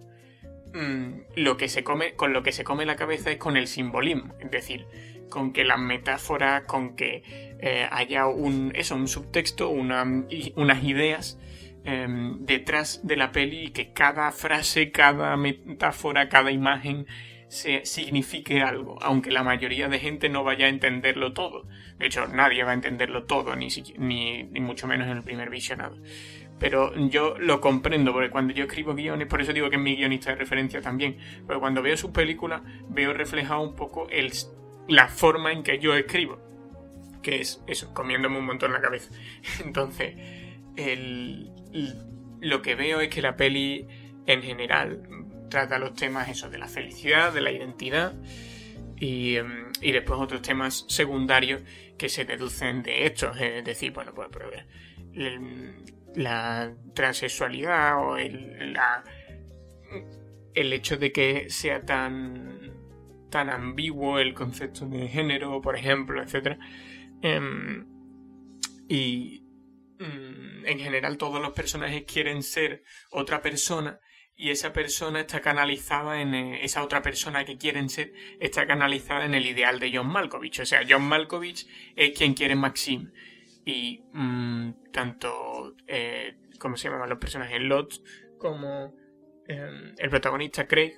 Mm, lo que se come, con lo que se come la cabeza es con el simbolismo, es decir, con que las metáforas, con que eh, haya un, eso, un subtexto, unas ideas em, detrás de la peli y que cada frase, cada metáfora, cada imagen se signifique algo, aunque la mayoría de gente no vaya a entenderlo todo. De hecho, nadie va a entenderlo todo, ni, ni, mucho menos en el primer visionado. Pero yo lo comprendo, porque cuando yo escribo guiones, por eso digo que es mi guionista de referencia también, pero cuando veo sus películas veo reflejado un poco la forma en que yo escribo, que es eso, comiéndome un montón la cabeza. Entonces, lo que veo es que la peli en general trata los temas eso, de la felicidad, de la identidad y, em, después otros temas secundarios que se deducen de estos. Es decir, bueno, pues la transexualidad o el, el hecho de que sea tan, tan ambiguo el concepto de género, por ejemplo, etc. Em, y mm, en general todos los personajes quieren ser otra persona y esa persona está canalizada en eh, esa otra persona que quieren ser está canalizada en el ideal de John Malkovich. O sea John Malkovich es quien quiere Maxim. Y mm, tanto eh, cómo se llaman los personajes Lot como em, el protagonista Craig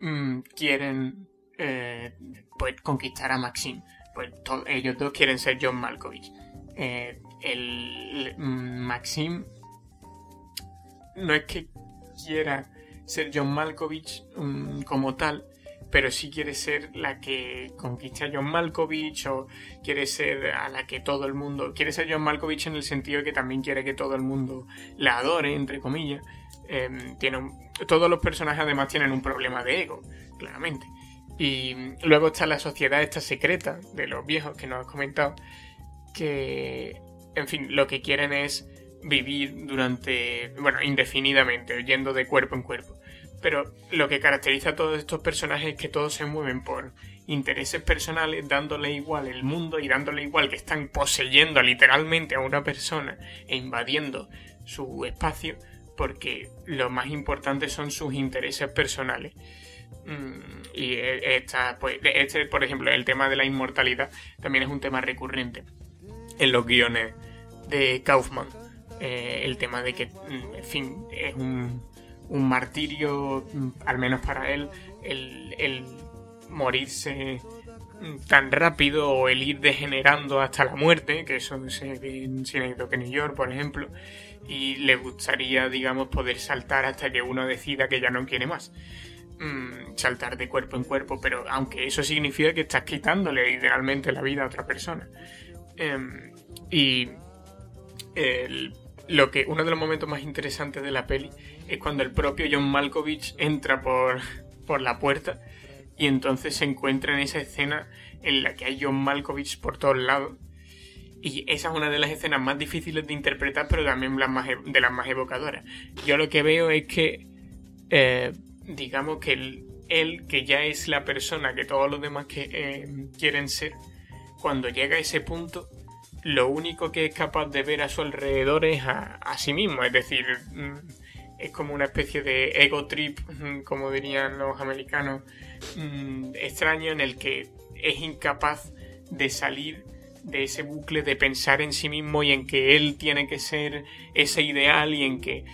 mm, quieren eh, pues conquistar a Maxim. Pues ellos dos quieren ser John Malkovich. El mm, Maxim no es que quiera ser John Malkovich mm, como tal, pero sí quiere ser la que conquiste a John Malkovich o quiere ser a la que todo el mundo... Quiere ser John Malkovich en el sentido de que también quiere que todo el mundo la adore, entre comillas. Tiene todos los personajes además tienen un problema de ego, claramente. Y luego está la sociedad esta secreta de los viejos que nos has comentado, que, en fin, lo que quieren es vivir durante, bueno, indefinidamente, yendo de cuerpo en cuerpo. Pero lo que caracteriza a todos estos personajes es que todos se mueven por intereses personales, dándole igual el mundo y dándole igual que están poseyendo literalmente a una persona e invadiendo su espacio, porque lo más importante son sus intereses personales. Mm, y e, esta, pues, este, por ejemplo, el tema de la inmortalidad también es un tema recurrente en los guiones de Kaufman eh, el tema de que, mm, en fin, es un, martirio, mm, al menos para él, el, morirse mm, tan rápido o el ir degenerando hasta la muerte, que eso se ve en que New York, por ejemplo, y le gustaría, digamos, poder saltar hasta que uno decida que ya no quiere más. saltar de cuerpo en cuerpo, pero aunque eso significa que estás quitándole idealmente la vida a otra persona. Em, y el lo que uno de los momentos más interesantes de la peli es cuando el propio John Malkovich entra por, por la puerta y entonces se encuentra en esa escena en la que hay John Malkovich por todos lados. Y esa es una de las escenas más difíciles de interpretar, pero también e, de las más evocadoras. Yo lo que veo es que, eh, digamos que él, que ya es la persona que todos los demás eh, quieren ser, cuando llega a ese punto, lo único que es capaz de ver a su alrededor es a, sí mismo, es decir, mm, es como una especie de ego trip, mm, como dirían los americanos, mm, extraño en el que es incapaz de salir de ese bucle de pensar en sí mismo y en que él tiene que ser ese ideal y en que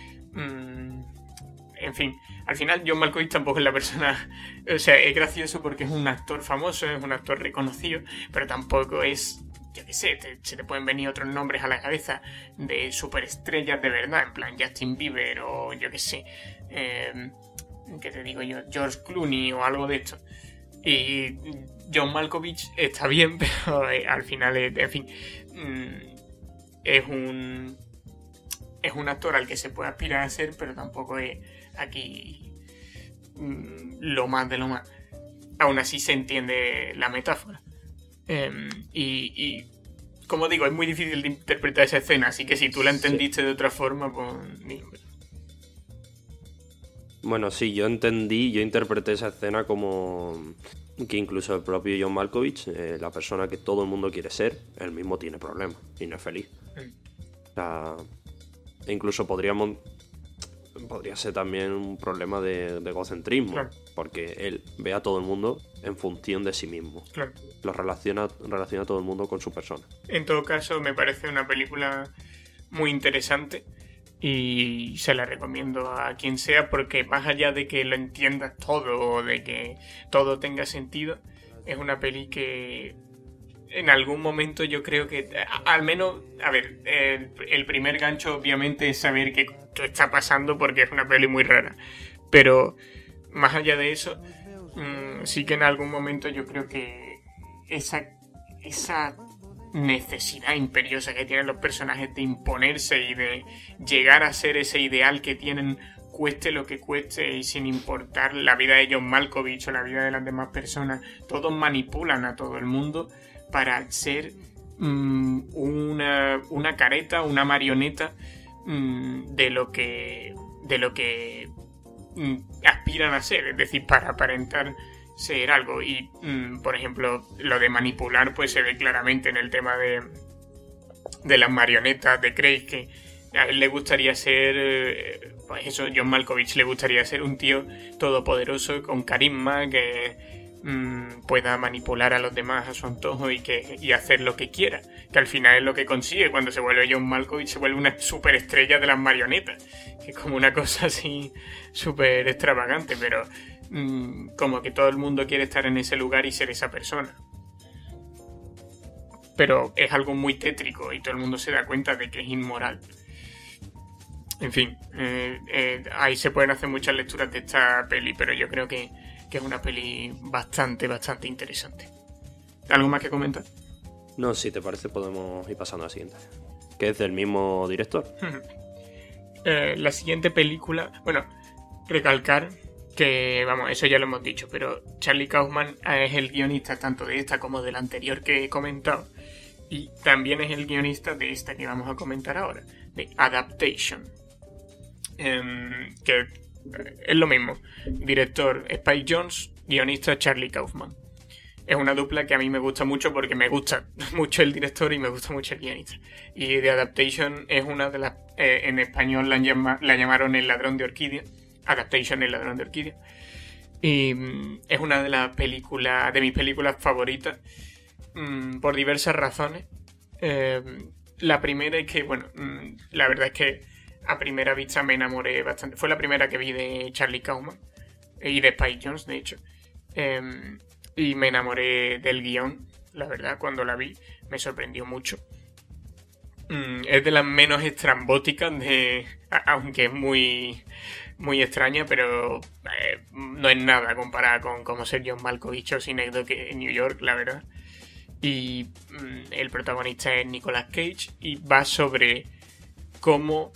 en fin, al final John Malkovich tampoco es la persona, o sea, es gracioso porque es un actor famoso, es un actor reconocido, pero tampoco es, yo qué sé, se te pueden venir otros nombres a la cabeza de superestrellas de verdad, en plan Justin Bieber o yo qué sé, eh, ¿qué te digo yo? George Clooney o algo de esto. Y John Malkovich está bien, pero eh, al final, en fin, mm, es un es un actor al que se puede aspirar a ser, pero tampoco es aquí mm, lo más de lo más. Aún así se entiende la metáfora. Em, y, como digo, es muy difícil de interpretar esa escena, así que si tú la entendiste de otra forma, pues... Bueno, sí, yo entendí, yo interpreté esa escena como que incluso el propio John Malkovich, eh, la persona que todo el mundo quiere ser, él mismo tiene problemas y no es feliz. Mm. O sea, incluso podríamos podría ser también un problema de, egocentrismo, porque él ve a todo el mundo en función de sí mismo. Lo relaciona, relaciona a todo el mundo con su persona. En todo caso, me parece una película muy interesante y se la recomiendo a quien sea porque más allá de que lo entiendas todo o de que todo tenga sentido, es una peli que en algún momento yo creo que, al menos, a ver, el, primer gancho obviamente es saber qué está pasando porque es una peli muy rara. Pero más allá de eso, mm, sí que en algún momento yo creo que esa, esa necesidad imperiosa que tienen los personajes de imponerse y de llegar a ser ese ideal que tienen cueste lo que cueste y sin importar la vida de John Malkovich o la vida de las demás personas, todos manipulan a todo el mundo para ser mm, una, careta, una marioneta mm, de lo que de lo que aspiran a ser, es decir, para aparentar ser algo. Y, por ejemplo, lo de manipular, pues se ve claramente en el tema de, de las marionetas de Craig, que a él le gustaría ser, eh, pues eso, John Malkovich le gustaría ser un tío todopoderoso, con carisma, que Mm, pueda manipular a los demás a su antojo y, que, y hacer lo que quiera. Que al final es lo que consigue cuando se vuelve John Malkovich, se vuelve una superestrella de las marionetas. Que es como una cosa así súper extravagante, pero mm, como que todo el mundo quiere estar en ese lugar y ser esa persona. Pero es algo muy tétrico y todo el mundo se da cuenta de que es inmoral. En fin, eh, eh, ahí se pueden hacer muchas lecturas de esta peli, pero yo creo que que es una peli bastante, bastante interesante. ¿Algo más que comentar? No, si te parece podemos ir pasando a la siguiente. Que es del mismo director. Eh, la siguiente película, bueno, recalcar que, vamos, eso ya lo hemos dicho, pero Charlie Kaufman es el guionista tanto de esta como de la anterior que he comentado. Y también es el guionista de esta que vamos a comentar ahora, de Adaptation. Em, que es lo mismo. Director Spike Jones, guionista Charlie Kaufman. Es una dupla que a mí me gusta mucho porque me gusta mucho el director y me gusta mucho el guionista. Y The Adaptation es una de las... Eh, en español la, la, llamaron El ladrón de orquídea. Adaptation El ladrón de orquídea. Y mm, es una de las películas... de mis películas favoritas. Mm, por diversas razones. Eh, la primera es que, bueno, mm, la verdad es que a primera vista me enamoré bastante. Fue la primera que vi de Charlie Kaufman y de Spike Jones, de hecho. Em, y me enamoré del guion, la verdad, cuando la vi me sorprendió mucho. Mm, es de las menos estrambóticas de... Aunque es muy, muy extraña, pero eh, no es nada comparada con como ser John Malkovich o que en New York, la verdad. Y mm, el protagonista es Nicolas Cage y va sobre cómo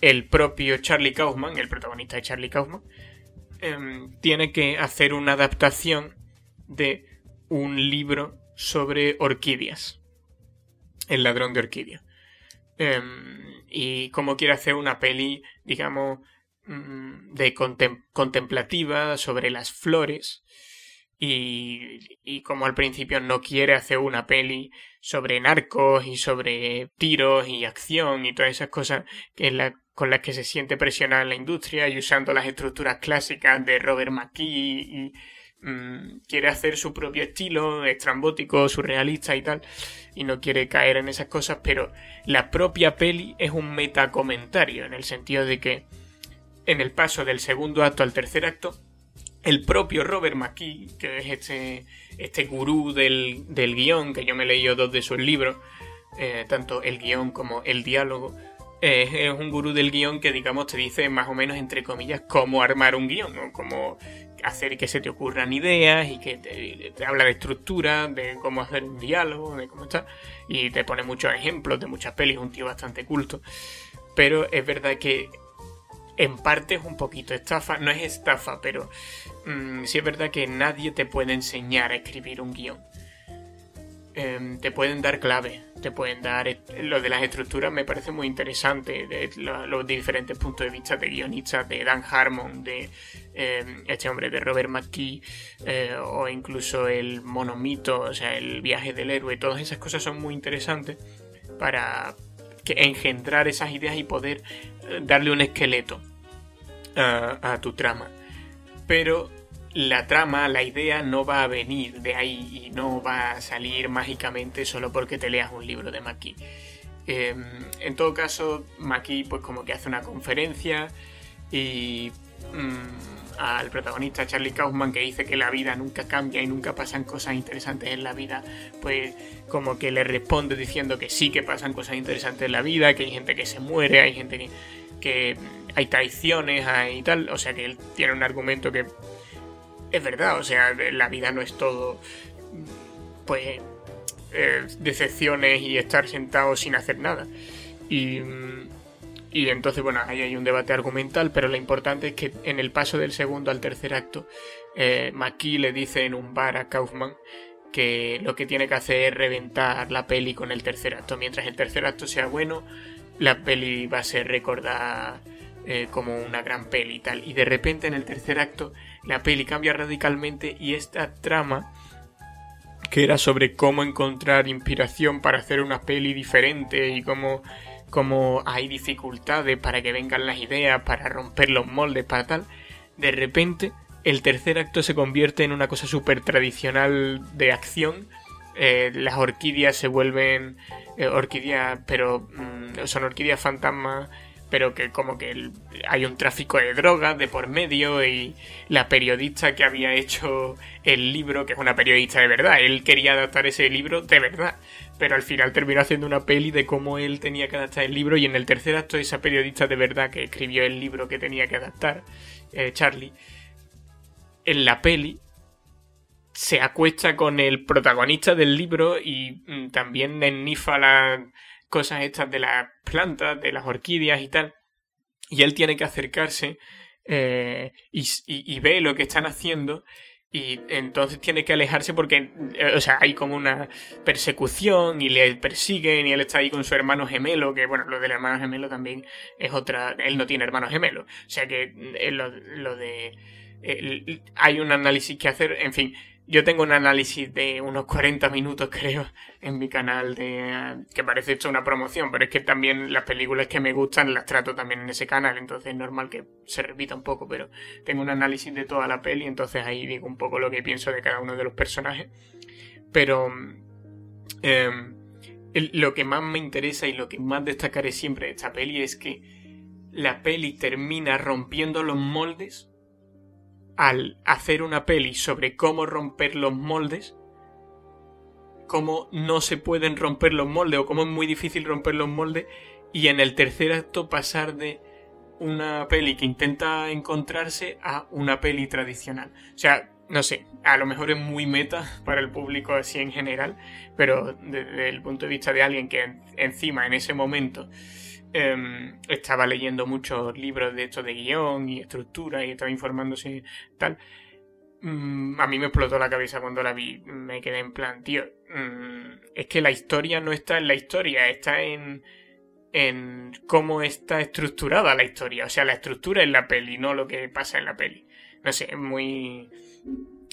el propio Charlie Kaufman, el protagonista de Charlie Kaufman, em, tiene que hacer una adaptación de un libro sobre orquídeas. El ladrón de orquídeas. Em, y como quiere hacer una peli, digamos, mm, de contemplativa sobre las flores. Y, y, como al principio no quiere hacer una peli sobre narcos y sobre tiros y acción y todas esas cosas que la con las que se siente presionada en la industria y usando las estructuras clásicas de Robert McKee y mm, quiere hacer su propio estilo estrambótico, surrealista y tal y no quiere caer en esas cosas pero la propia peli es un metacomentario en el sentido de que en el paso del segundo acto al tercer acto, el propio Robert McKee, que es este, este gurú del, del guion, que yo me he leído dos de sus libros, eh, tanto el guion como el diálogo, es un gurú del guion que, digamos, te dice más o menos, entre comillas, cómo armar un guion, ¿no? cómo hacer que se te ocurran ideas y que te, habla de estructura, de cómo hacer un diálogo, de cómo está, y te pone muchos ejemplos de muchas pelis, un tío bastante culto. Pero es verdad que en parte es un poquito estafa, no es estafa, pero mm, sí es verdad que nadie te puede enseñar a escribir un guion. Em, te pueden dar clave, te pueden dar lo de las estructuras me parece muy interesante, de los diferentes puntos de vista de guionistas, de Dan Harmon, de em, este hombre de Robert McKee, eh, o incluso el monomito, o sea, el viaje del héroe, todas esas cosas son muy interesantes para engendrar esas ideas y poder eh, darle un esqueleto a tu trama. Pero la trama, la idea no va a venir de ahí y no va a salir mágicamente solo porque te leas un libro de Maki. Em, en todo caso, Maki pues como que hace una conferencia y mm, al protagonista Charlie Kaufman que dice que la vida nunca cambia y nunca pasan cosas interesantes en la vida, pues como que le responde diciendo que sí que pasan cosas interesantes en la vida, que hay gente que se muere, hay gente que, hay traiciones, hay tal, o sea que él tiene un argumento que es verdad, o sea, la vida no es todo, pues, eh, decepciones y estar sentado sin hacer nada. Y, y entonces, bueno, ahí hay un debate argumental, pero lo importante es que en el paso del segundo al tercer acto, eh, McKee le dice en un bar a Kaufman que lo que tiene que hacer es reventar la peli con el tercer acto. Mientras el tercer acto sea bueno, la peli va a ser recordada eh, como una gran peli y tal. Y de repente en el tercer acto la peli cambia radicalmente y esta trama que era sobre cómo encontrar inspiración para hacer una peli diferente y cómo, cómo hay dificultades para que vengan las ideas, para romper los moldes, para tal, de repente el tercer acto se convierte en una cosa súper tradicional de acción. Eh, las orquídeas se vuelven eh, orquídeas, pero mm, son orquídeas fantasmas pero que como que hay un tráfico de drogas de por medio y la periodista que había hecho el libro, que es una periodista de verdad, él quería adaptar ese libro de verdad, pero al final terminó haciendo una peli de cómo él tenía que adaptar el libro y en el tercer acto esa periodista de verdad que escribió el libro que tenía que adaptar, eh, Charlie, en la peli se acuesta con el protagonista del libro y mm, también ennifa la cosas estas de las plantas, de las orquídeas y tal. Y él tiene que acercarse eh, y, ve lo que están haciendo y entonces tiene que alejarse porque, eh, o sea, hay como una persecución y le persiguen y él está ahí con su hermano gemelo, que bueno, lo del hermano gemelo también es otra, él no tiene hermano gemelo, o sea que eh, lo, lo de... hay un análisis que hacer, en fin, yo tengo un análisis de unos 40 minutos, creo, en mi canal, de que parece esto una promoción, pero es que también las películas que me gustan las trato también en ese canal, entonces es normal que se repita un poco, pero tengo un análisis de toda la peli, entonces ahí digo un poco lo que pienso de cada uno de los personajes. Pero em, lo que más me interesa y lo que más destacaré siempre de esta peli es que la peli termina rompiendo los moldes al hacer una peli sobre cómo romper los moldes, cómo no se pueden romper los moldes o cómo es muy difícil romper los moldes, y en el tercer acto pasar de una peli que intenta encontrarse a una peli tradicional. O sea, no sé, a lo mejor es muy meta para el público así en general, pero desde el punto de vista de alguien que encima en ese momento Em, estaba leyendo muchos libros de esto de guion y estructura y estaba informándose tal. Mm, a mí me explotó la cabeza cuando la vi. Me quedé en plan, tío, mm, es que la historia no está en la historia, está en, en cómo está estructurada la historia. O sea, la estructura en la peli, no lo que pasa en la peli. No sé, es muy...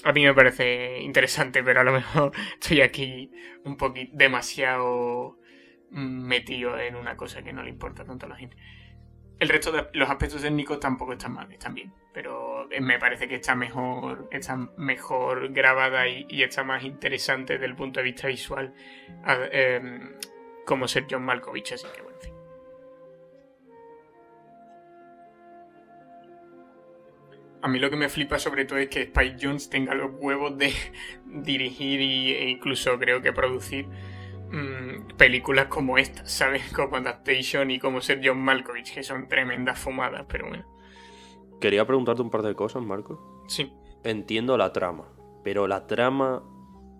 A mí me parece interesante, pero a lo mejor estoy aquí un poquito demasiado metido en una cosa que no le importa tanto a la gente. El resto de los aspectos técnicos tampoco están mal, están bien, pero me parece que está mejor, está mejor grabada y, está más interesante desde el punto de vista visual em, como ser John Malkovich, así que bueno, en fin. A mí lo que me flipa sobre todo es que Spike Jones tenga los huevos de dirigir e incluso creo que producir mm, películas como estas, ¿sabes? Como Adaptation y como ser John Malkovich, que son tremendas fumadas, pero bueno. Quería preguntarte un par de cosas, Marco. Sí. Entiendo la trama, pero la trama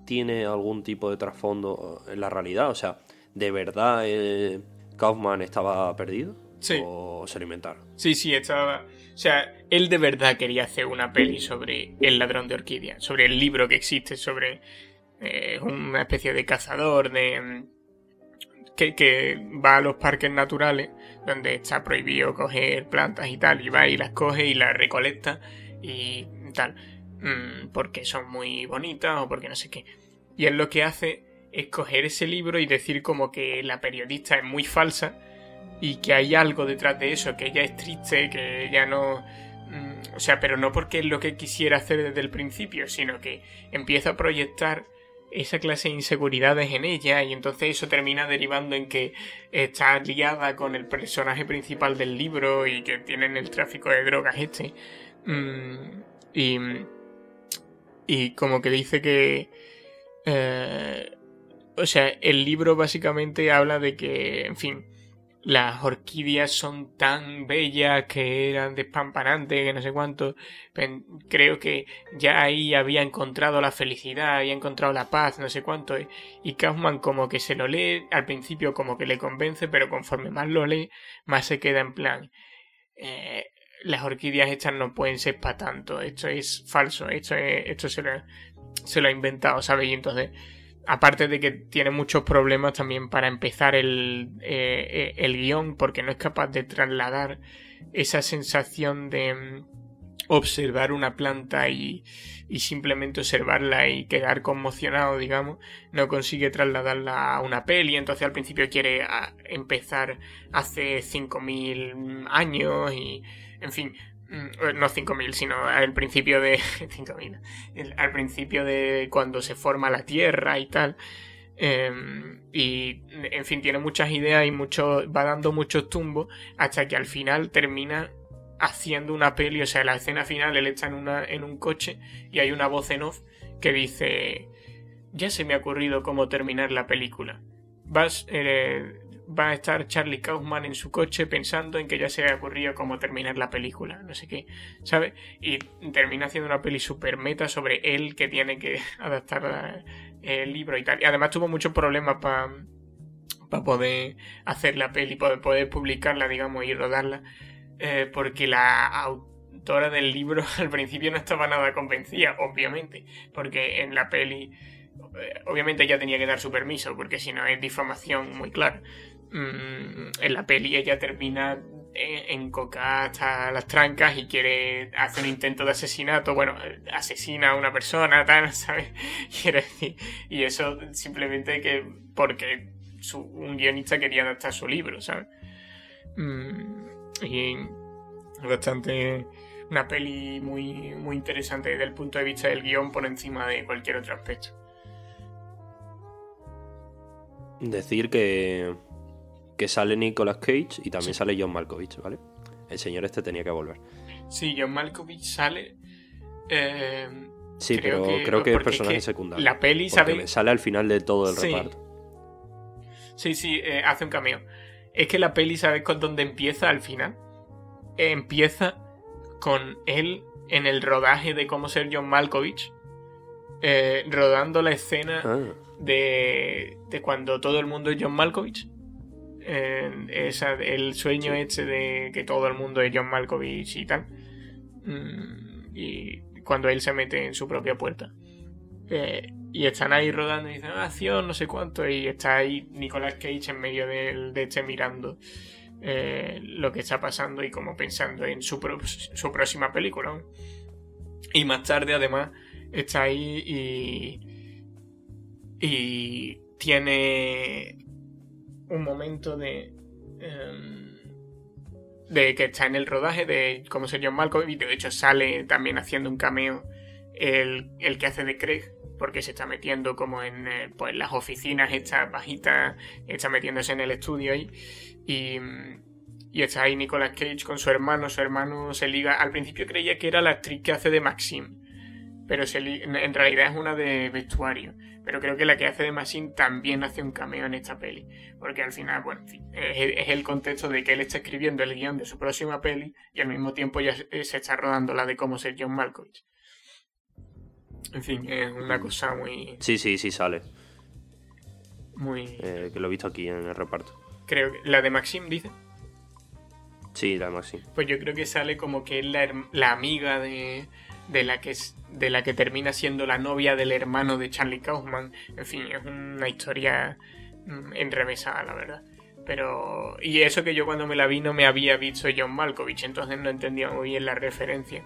tiene algún tipo de trasfondo en la realidad. O sea, ¿de verdad eh, Kaufman estaba perdido? Sí. ¿O se lo inventaron? Sí, sí, estaba. O sea, él de verdad quería hacer una peli sobre el ladrón de orquídeas, sobre el libro que existe, sobre eh, una especie de cazador de. Que, que, va a los parques naturales, donde está prohibido coger plantas y tal, y va y las coge y las recolecta y tal, mm, porque son muy bonitas o porque no sé qué. Y él lo que hace es coger ese libro y decir como que la periodista es muy falsa y que hay algo detrás de eso, que ella es triste, que ella no... Mm, o sea, pero no porque es lo que quisiera hacer desde el principio, sino que empieza a proyectar esa clase de inseguridades en ella y entonces eso termina derivando en que está liada con el personaje principal del libro y que tienen el tráfico de drogas este. Mm, y, y como que dice que... Eh, o sea, el libro básicamente habla de que, en fin, las orquídeas son tan bellas que eran despampanantes, que no sé cuánto. Creo que ya ahí había encontrado la felicidad, había encontrado la paz, no sé cuánto. Y Kaufman como que se lo lee, al principio como que le convence, pero conforme más lo lee, más se queda en plan. Eh, las orquídeas estas no pueden ser para tanto, esto es falso, esto, esto se, lo, se lo ha inventado, ¿sabes? Y entonces aparte de que tiene muchos problemas también para empezar el, eh, guion, porque no es capaz de trasladar esa sensación de mm, observar una planta y, y, simplemente observarla y quedar conmocionado, digamos, no consigue trasladarla a una peli, entonces al principio quiere ah, empezar hace 5.000 años y, en fin, no 5.000, sino al principio de 5.000, al principio de cuando se forma la Tierra y tal. Em, y en fin, tiene muchas ideas y mucho, va dando muchos tumbos hasta que al final termina haciendo una peli, o sea, la escena final él está en, una, en un coche y hay una voz en off que dice, ya se me ha ocurrido cómo terminar la película. Vas, eh, va a estar Charlie Kaufman en su coche pensando en que ya se le ha ocurrido cómo terminar la película, no sé qué, ¿sabes? Y termina haciendo una peli super meta sobre él que tiene que adaptar el libro y tal. Y además tuvo muchos problemas para poder hacer la peli, para poder publicarla, digamos, y rodarla, eh, porque la autora del libro al principio no estaba nada convencida, obviamente, porque en la peli eh, obviamente ella tenía que dar su permiso, porque si no es difamación muy clara. Mm, en la peli ella termina en coca hasta las trancas y quiere hacer un intento de asesinato, bueno, asesina a una persona, tal, ¿sabes? Quiere decir, y eso simplemente que porque un guionista quería adaptar su libro, ¿sabes? Mm, y bastante una peli muy, muy interesante desde el punto de vista del guion por encima de cualquier otro aspecto. Decir que que sale Nicolas Cage y también sale John Malkovich, ¿vale? El señor este tenía que volver. Sí, John Malkovich sale. Eh, sí, pero creo que es personaje secundario. La peli sabe... sale al final de todo el reparto. Sí, sí, eh, hace un cameo. Es que la peli, ¿sabes con dónde empieza al final? empieza con él en el rodaje de cómo ser John Malkovich. Eh, rodando la escena ah. de, de cuando todo el mundo es John Malkovich esa, el sueño este de que todo el mundo es John Malkovich y tal. Mm, y cuando él se mete en su propia puerta. Eh, y están ahí rodando y dicen, ah, acción, no sé cuánto. Y está ahí Nicolas Cage en medio de, de este mirando eh, lo que está pasando y como pensando en su, su próxima película. Y más tarde, además, está ahí y. Y tiene un momento de. Em, de que está en el rodaje de cómo ser John Malkovich. De hecho sale también haciendo un cameo el, que hace de Craig. Porque se está metiendo como en eh, pues, las oficinas, estas bajitas, está metiéndose en el estudio ahí. Y, Y está ahí Nicolas Cage con su hermano. Su hermano se liga. Al principio creía que era la actriz que hace de Maxine. Pero en realidad es una de vestuario. Pero creo que la que hace de Maxine también hace un cameo en esta peli. Porque al final, bueno, es, el contexto de que él está escribiendo el guion de su próxima peli y al mismo tiempo ya se está rodando la de cómo ser John Malkovich. En fin, es una cosa muy. Sí, sí, sí sale. Muy. Eh, que lo he visto aquí en el reparto. Creo que. ¿La de Maxim dice? Sí, la de Maxim. Pues yo creo que sale como que es la, amiga de, de, la que de la que termina siendo la novia del hermano de Charlie Kaufman. En fin, es una historia mm, enrevesada, la verdad. Pero. Y eso que yo cuando me la vi no me había visto John Malkovich, entonces no entendía muy bien la referencia.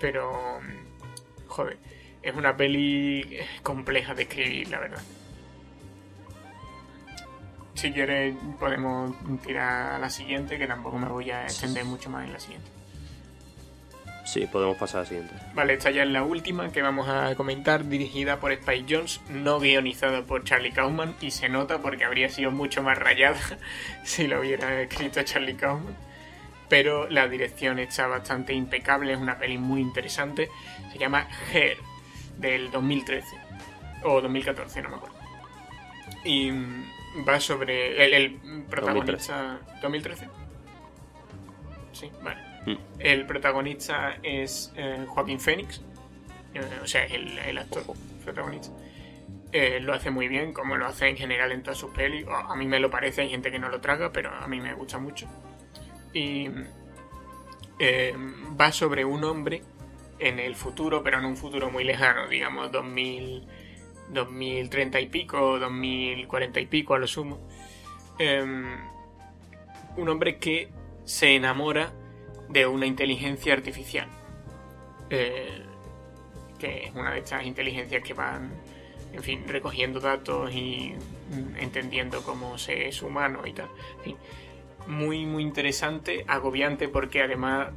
Pero. Mm, joder es una peli compleja de escribir, la verdad. Si quieres, podemos tirar a la siguiente, que tampoco me voy a extender mucho más en la siguiente. Sí, podemos pasar a la siguiente. Vale, esta ya es la última que vamos a comentar, dirigida por Spike Jones, no guionizada por Charlie Kaufman, y se nota porque habría sido mucho más rayada si lo hubiera escrito Charlie Kaufman. Pero la dirección está bastante impecable, es una peli muy interesante. Se llama Hair, del 2013 o 2014, no me acuerdo. Y va sobre el, protagonista 2013. Sí, vale. Mm. El protagonista es eh, Joaquín Phoenix, eh, o sea, el, el actor protagonista. Eh, lo hace muy bien, como lo hace en general en todas sus pelis. A mí me lo parece, hay gente que no lo traga, pero a mí me gusta mucho. Y va sobre un hombre en el futuro, pero en un futuro muy lejano, digamos 2000, 2030 y pico, 2040 y pico a lo sumo. Un hombre que se enamora de una inteligencia artificial. Eh, que es una de estas inteligencias que van, en fin, recogiendo datos y entendiendo cómo se es humano y tal. muy, muy interesante, agobiante porque además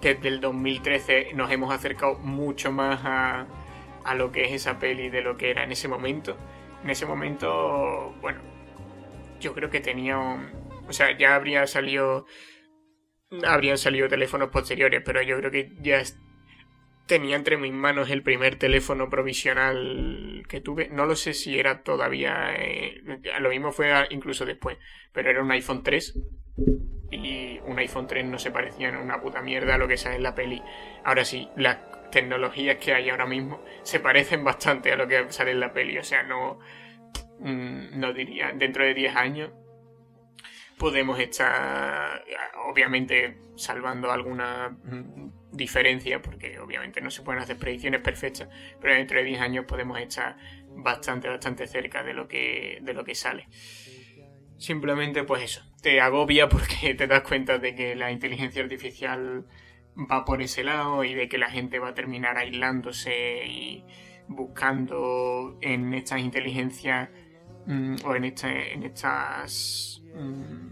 desde el 2013 nos hemos acercado mucho más a, a lo que es esa peli de lo que era en ese momento. En ese momento, bueno, yo creo que tenía, o sea, ya habría salido, habrían salido teléfonos posteriores, pero yo creo que ya tenía entre mis manos el primer teléfono provisional que tuve. No lo sé si era todavía, eh, lo mismo fue incluso después, pero era un iPhone 3 y un iPhone 3 no se parecía en una puta mierda a lo que sale en la peli. Ahora sí, las tecnologías que hay ahora mismo se parecen bastante a lo que sale en la peli. O sea, no, mm, no diría, dentro de 10 años podemos estar, obviamente, salvando alguna mm, diferencia, porque obviamente no se pueden hacer predicciones perfectas, pero dentro de 10 años podemos estar bastante, bastante cerca de lo que, de lo que sale. Simplemente, pues eso, te agobia porque te das cuenta de que la inteligencia artificial va por ese lado y de que la gente va a terminar aislándose y buscando en estas inteligencias mm, o en, este, en estas mm,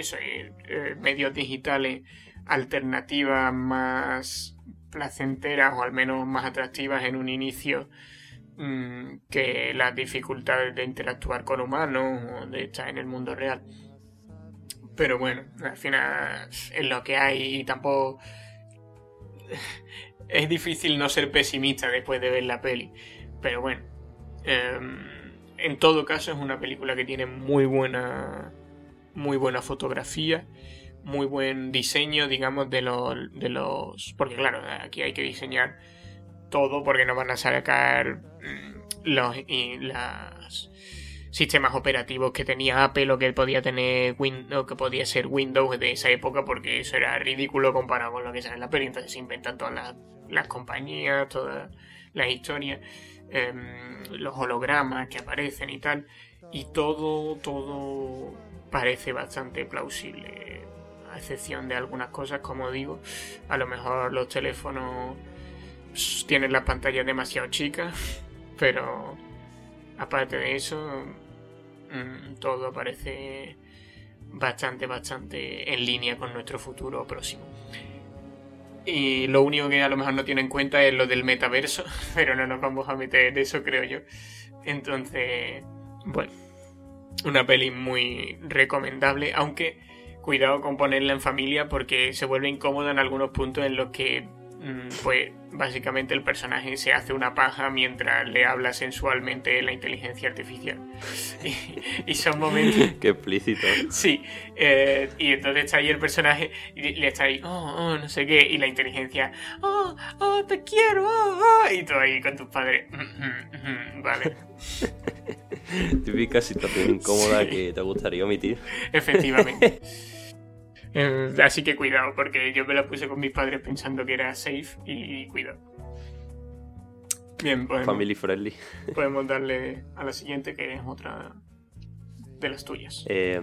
eh, eh, medios digitales alternativas más placenteras o al menos más atractivas en un inicio Mm, que las dificultades de interactuar con humanos o de estar en el mundo real. Pero bueno, al final es lo que hay y tampoco... es difícil no ser pesimista después de ver la peli. Pero bueno, em, en todo caso es una película que tiene muy buena, muy buena fotografía, muy buen diseño, digamos, de los, de los... Porque claro, aquí hay que diseñar todo porque no van a sacar mm, los, sistemas operativos que tenía Apple o que podía tener Windows, que podía ser Windows de esa época porque eso era ridículo comparado con lo que sale en la peli. Entonces se inventan todas las, compañías, todas las historias, em, los hologramas que aparecen y tal. Y todo, todo parece bastante plausible. A excepción de algunas cosas, como digo, a lo mejor los teléfonos tienen las pantallas demasiado chicas, pero aparte de eso, mm, todo parece bastante, bastante en línea con nuestro futuro próximo. Y lo único que a lo mejor no tiene en cuenta es lo del metaverso, pero no nos vamos a meter en eso, creo yo. Entonces, bueno, una peli muy recomendable, aunque cuidado con ponerla en familia porque se vuelve incómoda en algunos puntos en los que Mm, pues básicamente el personaje se hace una paja mientras le habla sensualmente la inteligencia artificial. Y, son momentos... Qué explícito. Sí, eh, y entonces está ahí el personaje y le está ahí, oh, oh, no sé qué, y la inteligencia, oh, oh, te quiero, oh, oh, y tú ahí con tus padres, mm, mm, vale. Típica situación incómoda que te gustaría omitir. Efectivamente. Eh, así que cuidado, porque yo me la puse con mis padres pensando que era safe y, cuidado. Bien, podemos, Family friendly. Podemos darle a la siguiente, que es otra de las tuyas. Eh,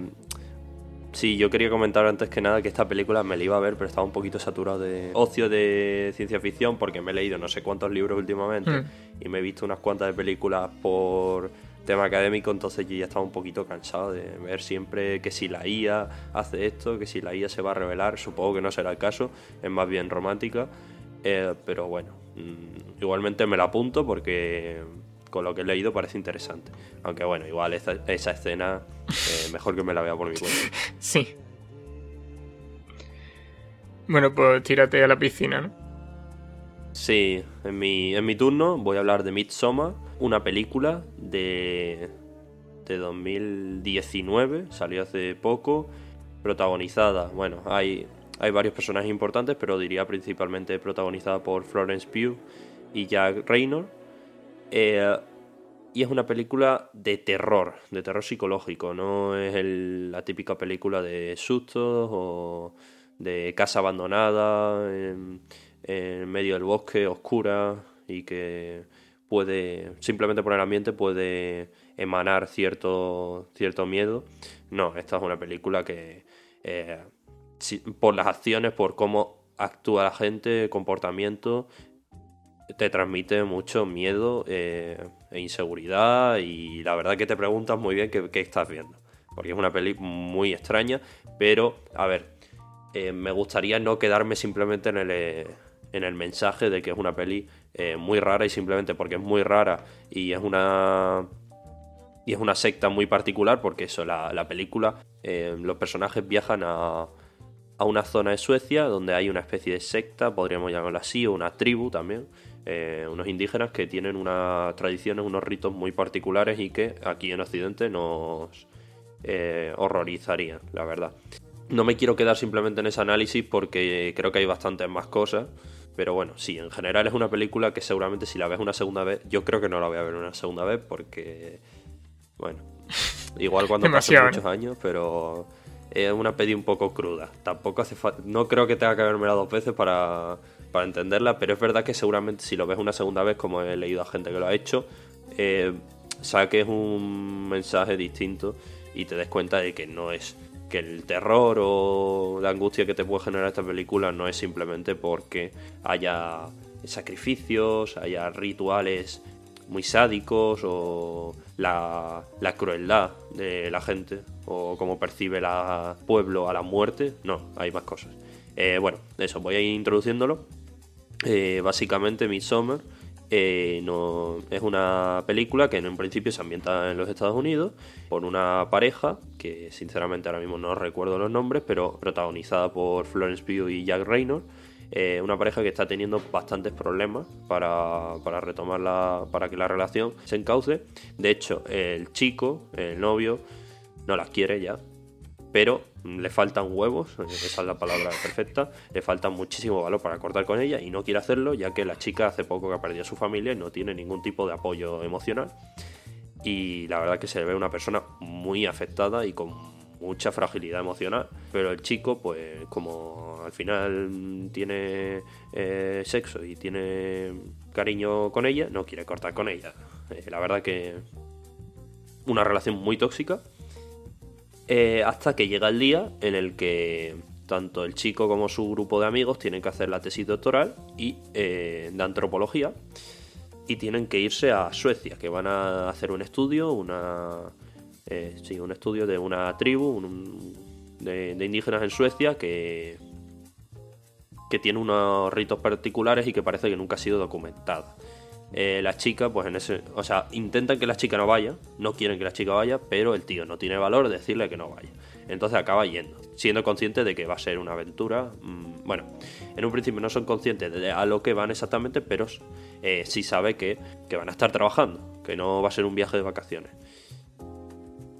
sí, yo quería comentar antes que nada que esta película me la iba a ver, pero estaba un poquito saturado de ocio de ciencia ficción porque me he leído no sé cuántos libros últimamente hmm. y me he visto unas cuantas de películas por tema académico, entonces yo ya estaba un poquito cansado de ver siempre que si la IA hace esto, que si la IA se va a revelar, supongo que no será el caso, es más bien romántica, eh, pero bueno, mm, igualmente me la apunto porque con lo que he leído parece interesante, aunque bueno, igual esa, escena eh, mejor que me la vea por mi cuenta. Sí. Bueno, pues tírate a la piscina, ¿no? Sí, en mi, en mi turno voy a hablar de Midsommar, una película de, de 2019, salió hace poco, protagonizada, bueno, hay, hay varios personajes importantes, pero diría principalmente protagonizada por Florence Pugh y Jack Raynor. Eh, y es una película de terror, de terror psicológico, no es la típica película de sustos o de casa abandonada en medio del bosque, oscura y que puede, simplemente por el ambiente, puede emanar cierto, cierto miedo. No, esta es una película que eh, por las acciones, por cómo actúa la gente, comportamiento, te transmite mucho miedo eh, e inseguridad y la verdad que te preguntas muy bien qué, estás viendo. Porque es una peli muy extraña, pero a ver, eh, me gustaría no quedarme simplemente en el, en el mensaje de que es una peli eh, muy rara y simplemente porque es muy rara y es una y es una secta muy particular porque eso la, película eh, los personajes viajan a, a una zona de Suecia donde hay una especie de secta podríamos llamarla así o una tribu también eh, unos indígenas que tienen unas tradiciones unos ritos muy particulares y que aquí en Occidente nos horrorizarían la verdad. No me quiero quedar simplemente en ese análisis porque creo que hay bastantes más cosas pero bueno, sí, en general es una película que seguramente si la ves una segunda vez, yo creo que no la voy a ver una segunda vez porque, bueno, igual cuando pasen muchos años, pero es una peli un poco cruda. Tampoco hace falta, no creo que tenga que verme dos veces para, para entenderla, pero es verdad que seguramente si lo ves una segunda vez, como he leído a gente que lo ha hecho, eh, saques un mensaje distinto y te des cuenta de que no es el terror o la angustia que te puede generar esta película no es simplemente porque haya sacrificios, haya rituales muy sádicos o la, crueldad de la gente o cómo percibe el pueblo a la muerte. No, hay más cosas. Eh, bueno, eso, voy a ir introduciéndolo. Eh, básicamente Midsommar eh, es una película que en principio se ambienta en los Estados Unidos por una pareja que sinceramente ahora mismo no recuerdo los nombres, pero protagonizada por Florence Pugh y Jack Raynor. Eh, una pareja que está teniendo bastantes problemas para, para retomarla, para que la relación se encauce. De hecho, el chico, el novio, no las quiere ya, pero le faltan huevos, esa es la palabra perfecta, le falta muchísimo valor para cortar con ella y no quiere hacerlo ya que la chica hace poco que ha perdido a su familia y no tiene ningún tipo de apoyo emocional. Y la verdad que se ve una persona muy afectada y con mucha fragilidad emocional, pero el chico pues como al final tiene eh, sexo y tiene cariño con ella, no quiere cortar con ella. Eh, la verdad que una relación muy tóxica eh, hasta que llega el día en el que tanto el chico como su grupo de amigos tienen que hacer la tesis doctoral y eh, de antropología y tienen que irse a Suecia, que van a hacer un estudio, una eh, sí, un estudio de una tribu de, de, indígenas en Suecia que que tiene unos ritos particulares y que parece que nunca ha sido documentada. Eh, la chica, pues en ese. O sea, intentan que la chica no vaya, no quieren que la chica vaya, pero el tío no tiene valor de decirle que no vaya. Entonces acaba yendo, siendo consciente de que va a ser una aventura. Mm, bueno, en un principio no son conscientes de a lo que van exactamente, pero eh, sí sabe que, que van a estar trabajando, que no va a ser un viaje de vacaciones.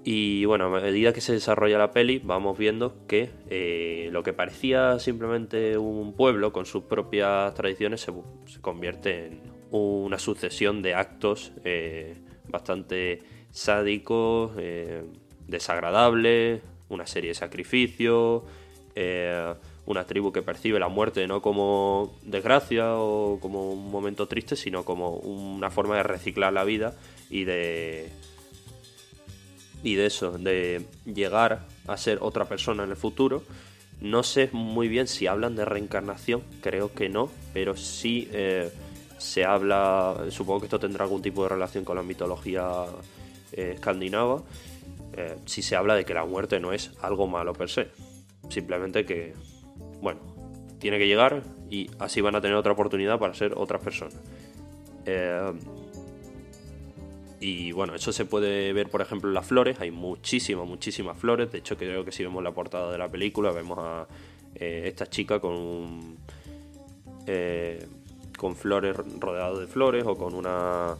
Y bueno, a medida que se desarrolla la peli, vamos viendo que eh, lo que parecía simplemente un pueblo con sus propias tradiciones se, se convierte en una sucesión de actos eh, bastante sádicos, eh, desagradables, una serie de sacrificios, eh, una tribu que percibe la muerte no como desgracia o como un momento triste, sino como una forma de reciclar la vida y de y de eso, de llegar a ser otra persona en el futuro. No sé muy bien si hablan de reencarnación, creo que no, pero sí se habla, supongo que esto tendrá algún tipo de relación con la mitología eh, escandinava, eh, si se habla de que la muerte no es algo malo per se, simplemente que, bueno, tiene que llegar y así van a tener otra oportunidad para ser otras personas. Eh, y bueno, eso se puede ver, por ejemplo, en las flores. Hay muchísimas, muchísimas flores. De hecho, creo que si vemos la portada de la película, vemos a esta chica con un con flores rodeado de flores o con una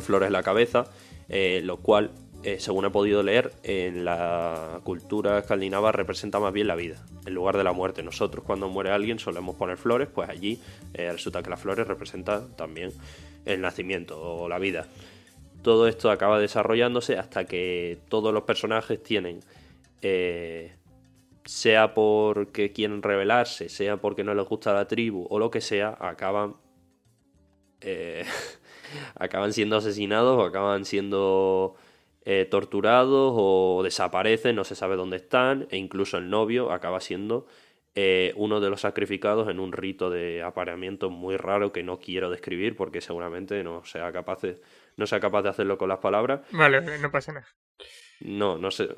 flores en la cabeza, eh, lo cual, eh, según he podido leer, en la cultura escandinava representa más bien la vida, en lugar de la muerte. Nosotros cuando muere alguien solemos poner flores, pues allí eh, resulta que las flores representan también el nacimiento o la vida. Todo esto acaba desarrollándose hasta que todos los personajes tienen sea porque quieren rebelarse, sea porque no les gusta la tribu o lo que sea, acaban eh, acaban siendo asesinados o acaban siendo eh, torturados o desaparecen, no se sabe dónde están e incluso el novio acaba siendo eh, uno de los sacrificados en un rito de apareamiento muy raro que no quiero describir porque seguramente no sea capaz de, no sea capaz de hacerlo con las palabras. Vale, no pasa nada. No, no sé.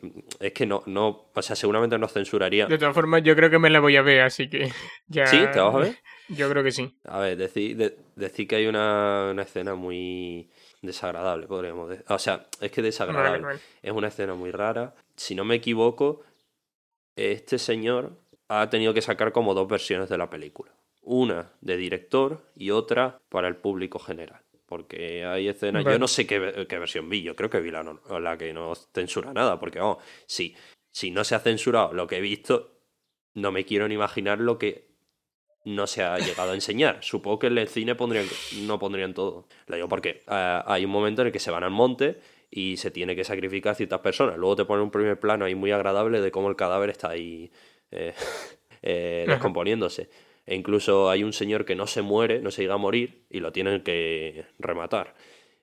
Es que no, no. O sea, seguramente nos censuraría. De todas formas, yo creo que me la voy a ver, así que. Ya... ¿Sí? ¿Te vas a ver? Yo creo que sí. A ver, decir, decir que hay una, una, escena muy desagradable, podríamos decir. O sea, es que desagradable. Es una escena muy rara. Si no me equivoco, este señor ha tenido que sacar como dos versiones de la película. Una de director y otra para el público general. Porque hay escenas. Yo no sé qué, versión vi, yo creo que vi la, la que no censura nada. Porque, vamos, si, si no se ha censurado lo que he visto, no me quiero ni imaginar lo que no se ha llegado a enseñar. Supongo que en el cine pondrían, no pondrían todo. Lo digo porque eh, hay un momento en el que se van al monte y se tiene que sacrificar a ciertas personas. Luego te ponen un primer plano ahí muy agradable de cómo el cadáver está ahí eh, eh, descomponiéndose. E incluso hay un señor que no se muere, no se llega a morir y lo tienen que rematar.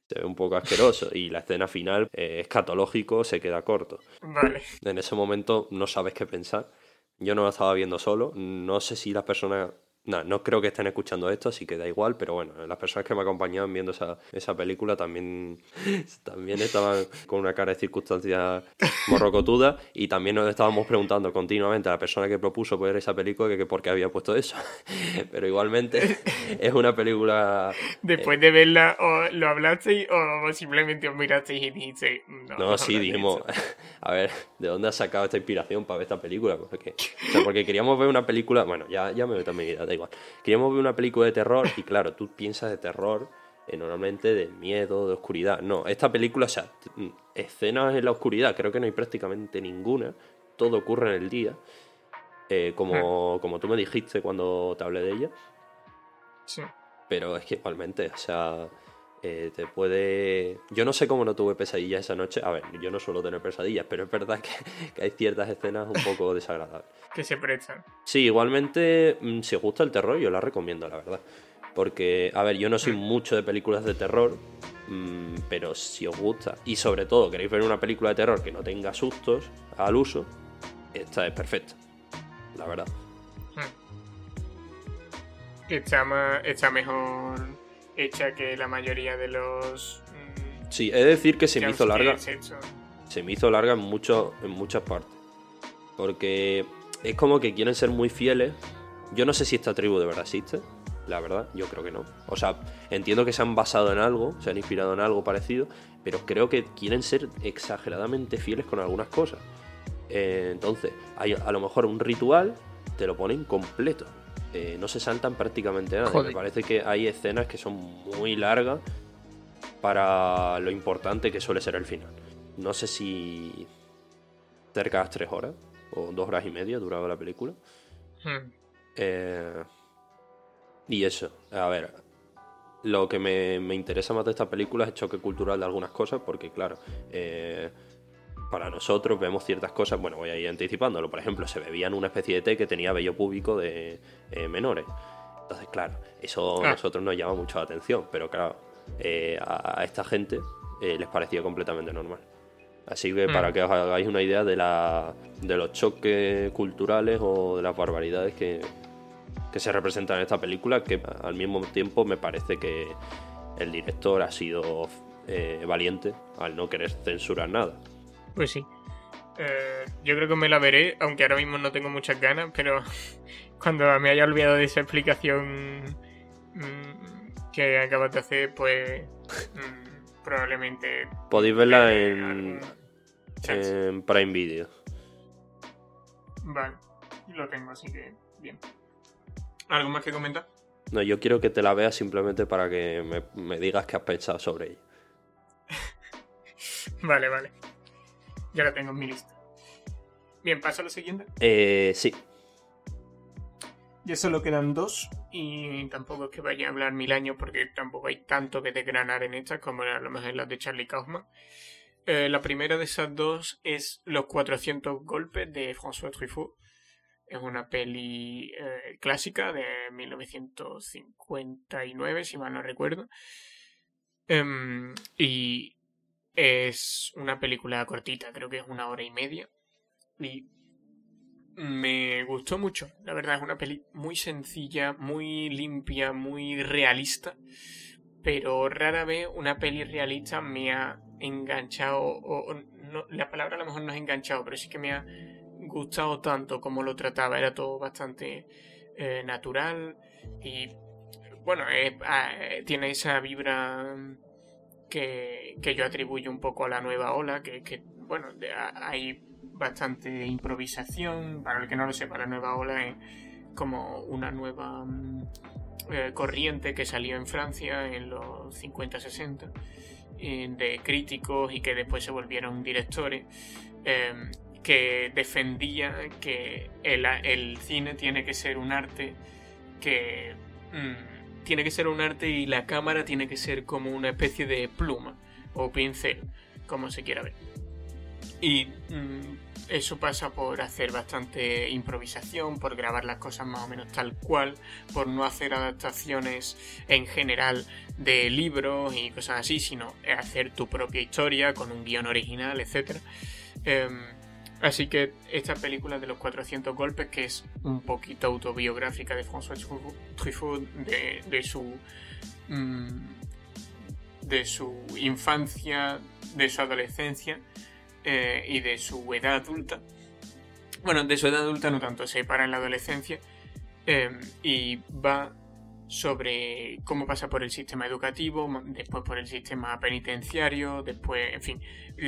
Se ve un poco asqueroso y la escena final eh, escatológico se queda corto. Vale. En ese momento no sabes qué pensar. Yo no lo estaba viendo solo. No sé si las personas no, no creo que estén escuchando esto, así que da igual, pero bueno, las personas que me acompañaban viendo esa, esa película también, también estaban con una cara de circunstancias morrocotuda y también nos estábamos preguntando continuamente a la persona que propuso ver esa película que, por qué había puesto eso. pero igualmente es una película... Después de verla, o lo hablasteis o simplemente os mirasteis y dijisteis... No, no sí, dijimos, a ver, ¿de dónde has sacado esta inspiración para ver esta película? Porque, o sea, porque queríamos ver una película, bueno, ya, ya me meto en mi vida igual. Queríamos ver una película de terror y claro, tú piensas de terror eh, normalmente de miedo, de oscuridad. No, esta película, o sea, mm, escenas en la oscuridad, creo que no hay prácticamente ninguna. Todo ocurre en el día. Eh, como, como tú me dijiste cuando te hablé de ella. Sí. Pero es que igualmente, o sea, eh, te puede... Yo no sé cómo no tuve pesadillas esa noche. A ver, yo no suelo tener pesadillas, pero es verdad que, hay ciertas escenas un poco desagradables. que se prestan. Sí, igualmente, mm, si os gusta el terror, yo la recomiendo, la verdad. Porque, a ver, yo no soy mm. mucho de películas de terror, mm, pero si os gusta, y sobre todo queréis ver una película de terror que no tenga sustos al uso, esta es perfecta, la verdad. Está, está mejor hecha que la mayoría de los. Mm, sí, he de decir que se me hizo larga. Se me hizo larga en, mucho, en muchas partes. Porque es como que quieren ser muy fieles. Yo no sé si esta tribu de verdad existe. la verdad, yo creo que no. O sea, entiendo que se han basado en algo, se han inspirado en algo parecido, pero creo que quieren ser exageradamente fieles con algunas cosas. Eh, entonces, hay a lo mejor un ritual, te lo ponen completo. Eh, no se saltan prácticamente nada. Me parece que hay escenas que son muy largas para lo importante que suele ser el final. No sé si cerca de las tres horas o dos horas y media duraba la película. Hmm. Eh, y eso, a ver, lo que me, interesa más de esta película es el choque cultural de algunas cosas, porque claro, eh, para nosotros vemos ciertas cosas, bueno, voy a ir anticipándolo, por ejemplo, se bebían una especie de té que tenía vello público de eh, menores. Entonces, claro, eso a nosotros nos llama mucho la atención, pero claro, a, esta gente les parecía completamente normal. Así que para mm. que os hagáis una idea de, la, de los choques culturales o de las barbaridades que, que se representan en esta película, que al mismo tiempo me parece que el director ha sido eh, valiente al no querer censurar nada. Pues sí. Eh, yo creo que me la veré, aunque ahora mismo no tengo muchas ganas, pero cuando me haya olvidado de esa explicación mm, que acabas de hacer, pues mm, probablemente... Podéis verla en, en Prime Video. Vale, lo tengo, así que bien. ¿Algo más que comentar? No, yo quiero que te la veas simplemente para que me, digas qué has pensado sobre ella. vale, vale. Ya la tengo en mi lista. Bien, ¿pasa a la siguiente? Eh, sí. Ya solo quedan dos y tampoco es que vaya a hablar mil años porque tampoco hay tanto que desgranar en estas como a lo mejor las de Charlie Kaufman. Eh, la primera de esas dos es Los 400 golpes de François Truffaut. Es una peli eh, clásica de 1959, si mal no recuerdo. Em, y es una película cortita, creo que es una hora y media. Y me gustó mucho. La verdad es una peli muy sencilla, muy limpia, muy realista. Pero rara vez una peli realista me ha enganchado. O, la palabra a lo mejor no es enganchado, pero sí que me ha gustado tanto como lo trataba. Era todo bastante eh, natural y bueno, ah, tiene esa vibra que, yo atribuyo un poco a la nueva ola, que, bueno, hay bastante improvisación. Para el que no lo sepa, la nueva ola es como una nueva mm, eh, corriente que salió en Francia en los 50-60 eh, de críticos y que después se volvieron directores que defendía que el, cine tiene que ser un arte que mm, tiene que ser un arte y la cámara tiene que ser como una especie de pluma o pincel, como se quiera ver. Y mm, eso pasa por hacer bastante improvisación, por grabar las cosas más o menos tal cual, por no hacer adaptaciones en general de libros y cosas así, sino hacer tu propia historia con un guion original, etc. Así que esta película de los 400 golpes, que es un poquito autobiográfica de François Truffaut, de, su. Mm, de su infancia, de su adolescencia eh, y de su edad adulta. Bueno, de su edad adulta no tanto, se para en la adolescencia eh, y va sobre cómo pasa por el sistema educativo, después por el sistema penitenciario, después, en fin,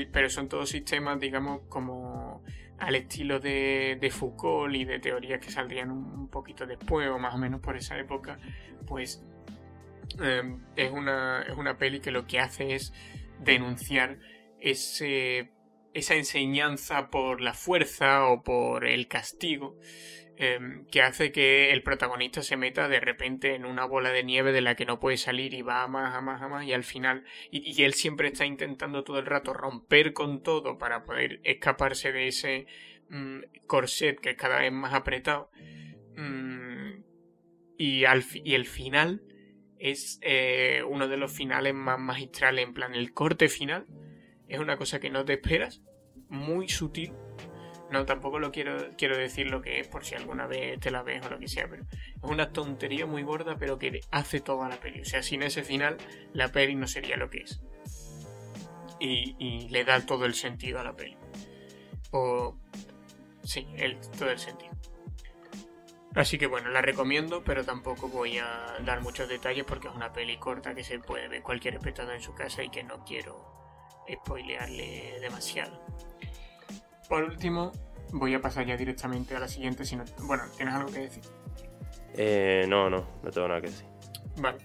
pero son todos sistemas, digamos, como al estilo de, Foucault y de teorías que saldrían un poquito después o más o menos por esa época, pues em, es, una, es una peli que lo que hace es denunciar ese, esa enseñanza por la fuerza o por el castigo Em, que hace que el protagonista se meta de repente en una bola de nieve de la que no puede salir y va a más, a más, a más y al final y, él siempre está intentando todo el rato romper con todo para poder escaparse de ese mm, corset que es cada vez más apretado. Mm, y, al, y el final es eh, uno de los finales más magistrales en plan el corte final es una cosa que no te esperas muy sutil no, tampoco lo quiero, quiero decir lo que es por si alguna vez te la ves o lo que sea, pero es una tontería muy gorda, pero que hace toda la peli. O sea, sin ese final, la peli no sería lo que es. Y, le da todo el sentido a la peli. O. Sí, el, todo el sentido. Así que bueno, la recomiendo, pero tampoco voy a dar muchos detalles porque es una peli corta que se puede ver cualquier espectador en su casa y que no quiero spoilearle demasiado. Por último, voy a pasar ya directamente a la siguiente. Si no, bueno, ¿tienes algo que decir? Eh, no, no, no tengo nada que decir. Vale,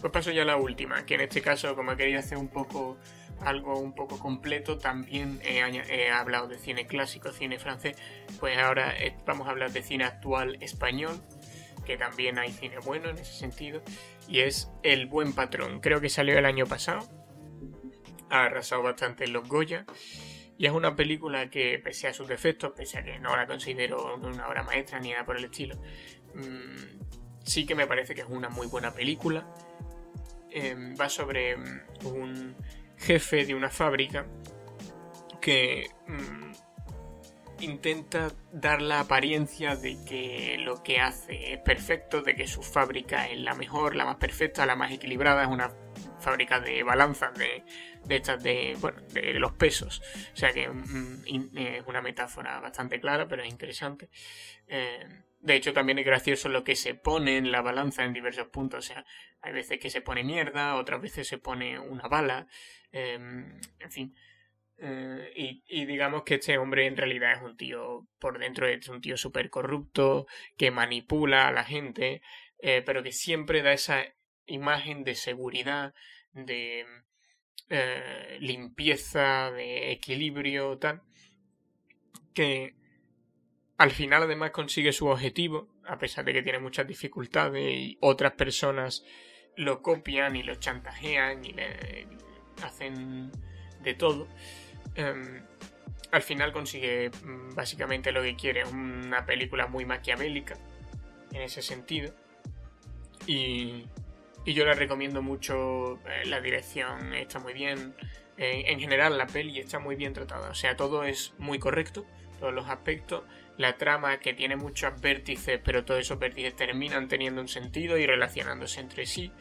pues paso ya a la última, que en este caso, como he querido hacer un poco algo un poco completo, también he, hablado de cine clásico, cine francés, pues ahora eh, vamos a hablar de cine actual español, que también hay cine bueno en ese sentido, y es El Buen Patrón. Creo que salió el año pasado, ha arrasado bastante en los Goya. Y es una película que, pese a sus defectos, pese a que no la considero una obra maestra ni nada por el estilo, mmm, sí que me parece que es una muy buena película. Em, va sobre mm, un jefe de una fábrica que mm, intenta dar la apariencia de que lo que hace es perfecto, de que su fábrica es la mejor, la más perfecta, la más equilibrada, es una fábrica de balanzas, de, estas de, bueno, de los pesos. O sea que mm, es una metáfora bastante clara, pero es interesante. Eh, de hecho, también es gracioso lo que se pone en la balanza en diversos puntos. O sea, hay veces que se pone mierda, otras veces se pone una bala. Em, en fin. Eh, y, digamos que este hombre en realidad es un tío, por dentro es un tío súper corrupto, que manipula a la gente, eh, pero que siempre da esa imagen de seguridad, de eh, limpieza, de equilibrio, tal, que al final además consigue su objetivo, a pesar de que tiene muchas dificultades y otras personas lo copian y lo chantajean y le hacen de todo. Em, al final consigue mm, básicamente lo que quiere, una película muy maquiavélica en ese sentido. Y, y yo la recomiendo mucho, eh, la dirección está muy bien, en general la peli está muy bien tratada, o sea, todo es muy correcto, todos los aspectos, la trama que tiene muchos vértices, pero todos esos vértices terminan teniendo un sentido y relacionándose entre sí.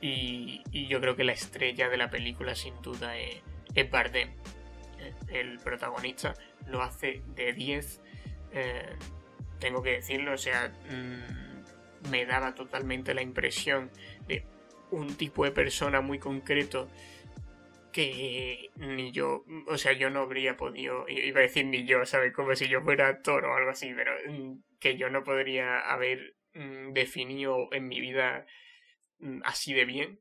Y, yo creo que la estrella de la película sin duda es, es Bardem. Eh, el protagonista lo hace de 10. Eh, tengo que decirlo, o sea, mm, me daba totalmente la impresión un tipo de persona muy concreto que ni yo, o sea, yo no habría podido, iba a decir ni yo, ¿sabes? Como si yo fuera actor o algo así, pero mm, que yo no podría haber mm, definido en mi vida mm, así de bien.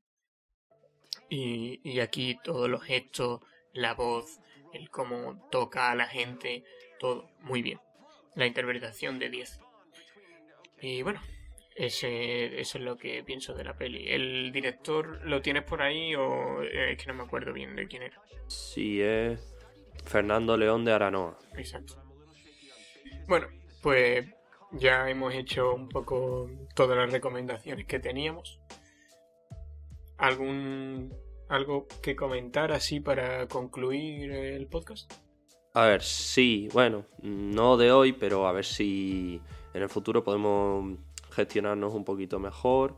Y, y aquí todos los gestos, la voz, el cómo toca a la gente, todo muy bien. La interpretación de 10. Y bueno, ese, eso es lo que pienso de la peli. ¿El director lo tienes por ahí o es que no me acuerdo bien de quién era? Sí, es Fernando León de Aranoa. Exacto. Bueno, pues ya hemos hecho un poco todas las recomendaciones que teníamos. ¿Algún algo que comentar así para concluir el podcast? A ver, sí, bueno, no de hoy, pero a ver si en el futuro podemos gestionarnos un poquito mejor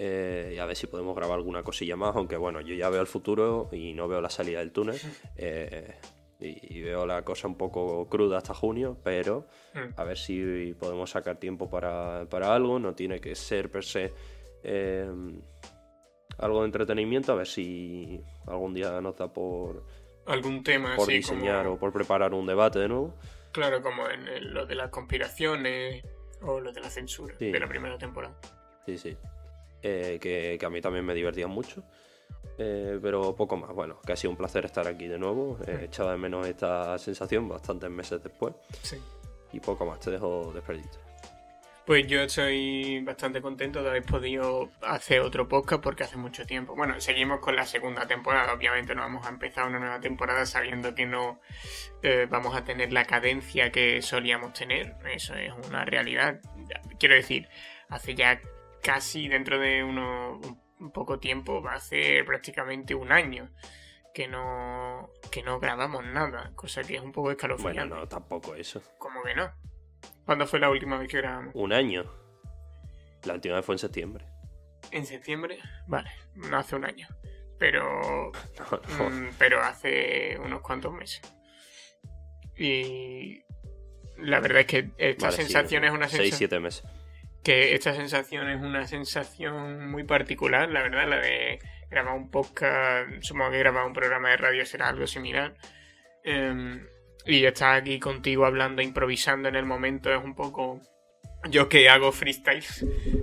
eh, y a ver si podemos grabar alguna cosilla más, aunque bueno, yo ya veo el futuro y no veo la salida del túnel. Eh, y, veo la cosa un poco cruda hasta junio, pero mm. a ver si podemos sacar tiempo para, algo, no tiene que ser per se eh, algo de entretenimiento, a ver si algún día nos da por algún tema por diseñar o por preparar un debate de nuevo. Claro, como en lo de las conspiraciones o lo de la censura de la primera temporada. Sí, sí. Eh, que, a mí también me divertía mucho. Eh, pero poco más. Bueno, que ha sido un placer estar aquí de nuevo. He echado de menos esta sensación bastantes meses después. Sí. Y poco más, te dejo desperdiciar. Pues yo estoy bastante contento de haber podido hacer otro podcast porque hace mucho tiempo. Bueno, seguimos con la segunda temporada. Obviamente no vamos a empezar una nueva temporada sabiendo que no eh, vamos a tener la cadencia que solíamos tener. Eso es una realidad. Quiero decir, hace ya casi dentro de uno, un poco tiempo, va a ser prácticamente un año que no que no grabamos nada, cosa que es un poco escalofriante. Bueno, no, tampoco eso. ¿Cómo que no? ¿Cuándo fue la última vez que grabamos? Un año. La última vez fue en septiembre. ¿En septiembre? Vale, no hace un año. Pero. Mm, pero hace unos cuantos meses. Y. La verdad es que esta sensación es una sensación. 6-7 meses. que esta sensación es una sensación muy particular, la verdad, la de grabar un podcast, supongo que grabar un programa de radio será algo similar. Em, y estar aquí contigo hablando, improvisando en el momento es un poco... Yo que hago freestyle,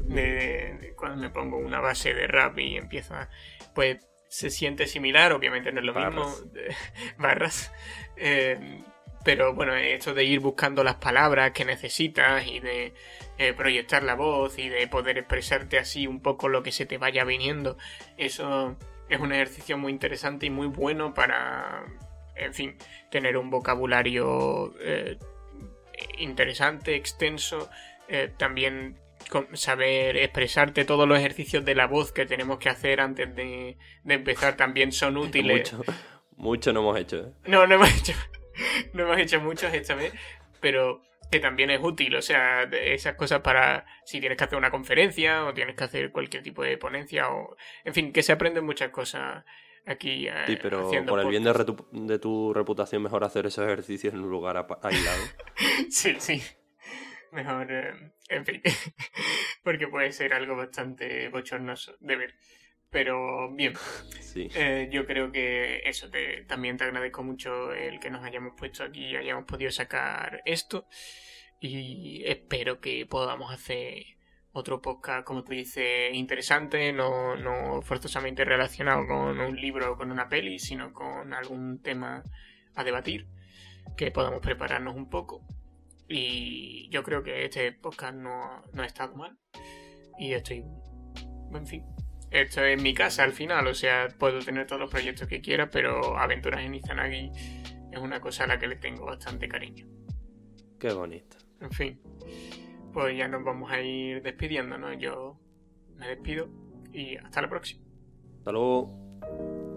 de, cuando me pongo una base de rap y empieza, pues se siente similar, obviamente no es lo mismo, barras. Em, pero bueno, esto de ir buscando las palabras que necesitas y de eh, proyectar la voz y de poder expresarte así un poco lo que se te vaya viniendo, eso es un ejercicio muy interesante y muy bueno para, en fin, tener un vocabulario eh, interesante, extenso, eh, también saber expresarte todos los ejercicios de la voz que tenemos que hacer antes de, empezar también son útiles. Mucho, mucho no hemos hecho. No, no hemos hecho, no hemos hecho muchos esta vez, pero que también es útil, o sea, esas cosas para si tienes que hacer una conferencia o tienes que hacer cualquier tipo de ponencia o, en fin, que se aprenden muchas cosas aquí. Sí, eh, pero por el bien de, tu reputación, mejor hacer esos ejercicios en un lugar aislado. sí, sí. Mejor, eh, en fin, porque puede ser algo bastante bochornoso de ver. Pero bien, sí. Eh, yo creo que eso, te, también te agradezco mucho el que nos hayamos puesto aquí y hayamos podido sacar esto. Y espero que podamos hacer otro podcast, como tú dices, interesante, no, no forzosamente relacionado con un libro o con una peli, sino con algún tema a debatir, que podamos prepararnos un poco. Y yo creo que este podcast no, no ha estado mal. Y estoy, en fin, esto es mi casa al final, o sea, puedo tener todos los proyectos que quiera, pero Aventuras en Izanagi es una cosa a la que le tengo bastante cariño. Qué bonito. En fin, pues ya nos vamos a ir despidiendo, ¿no? Yo me despido y hasta la próxima. Hasta luego.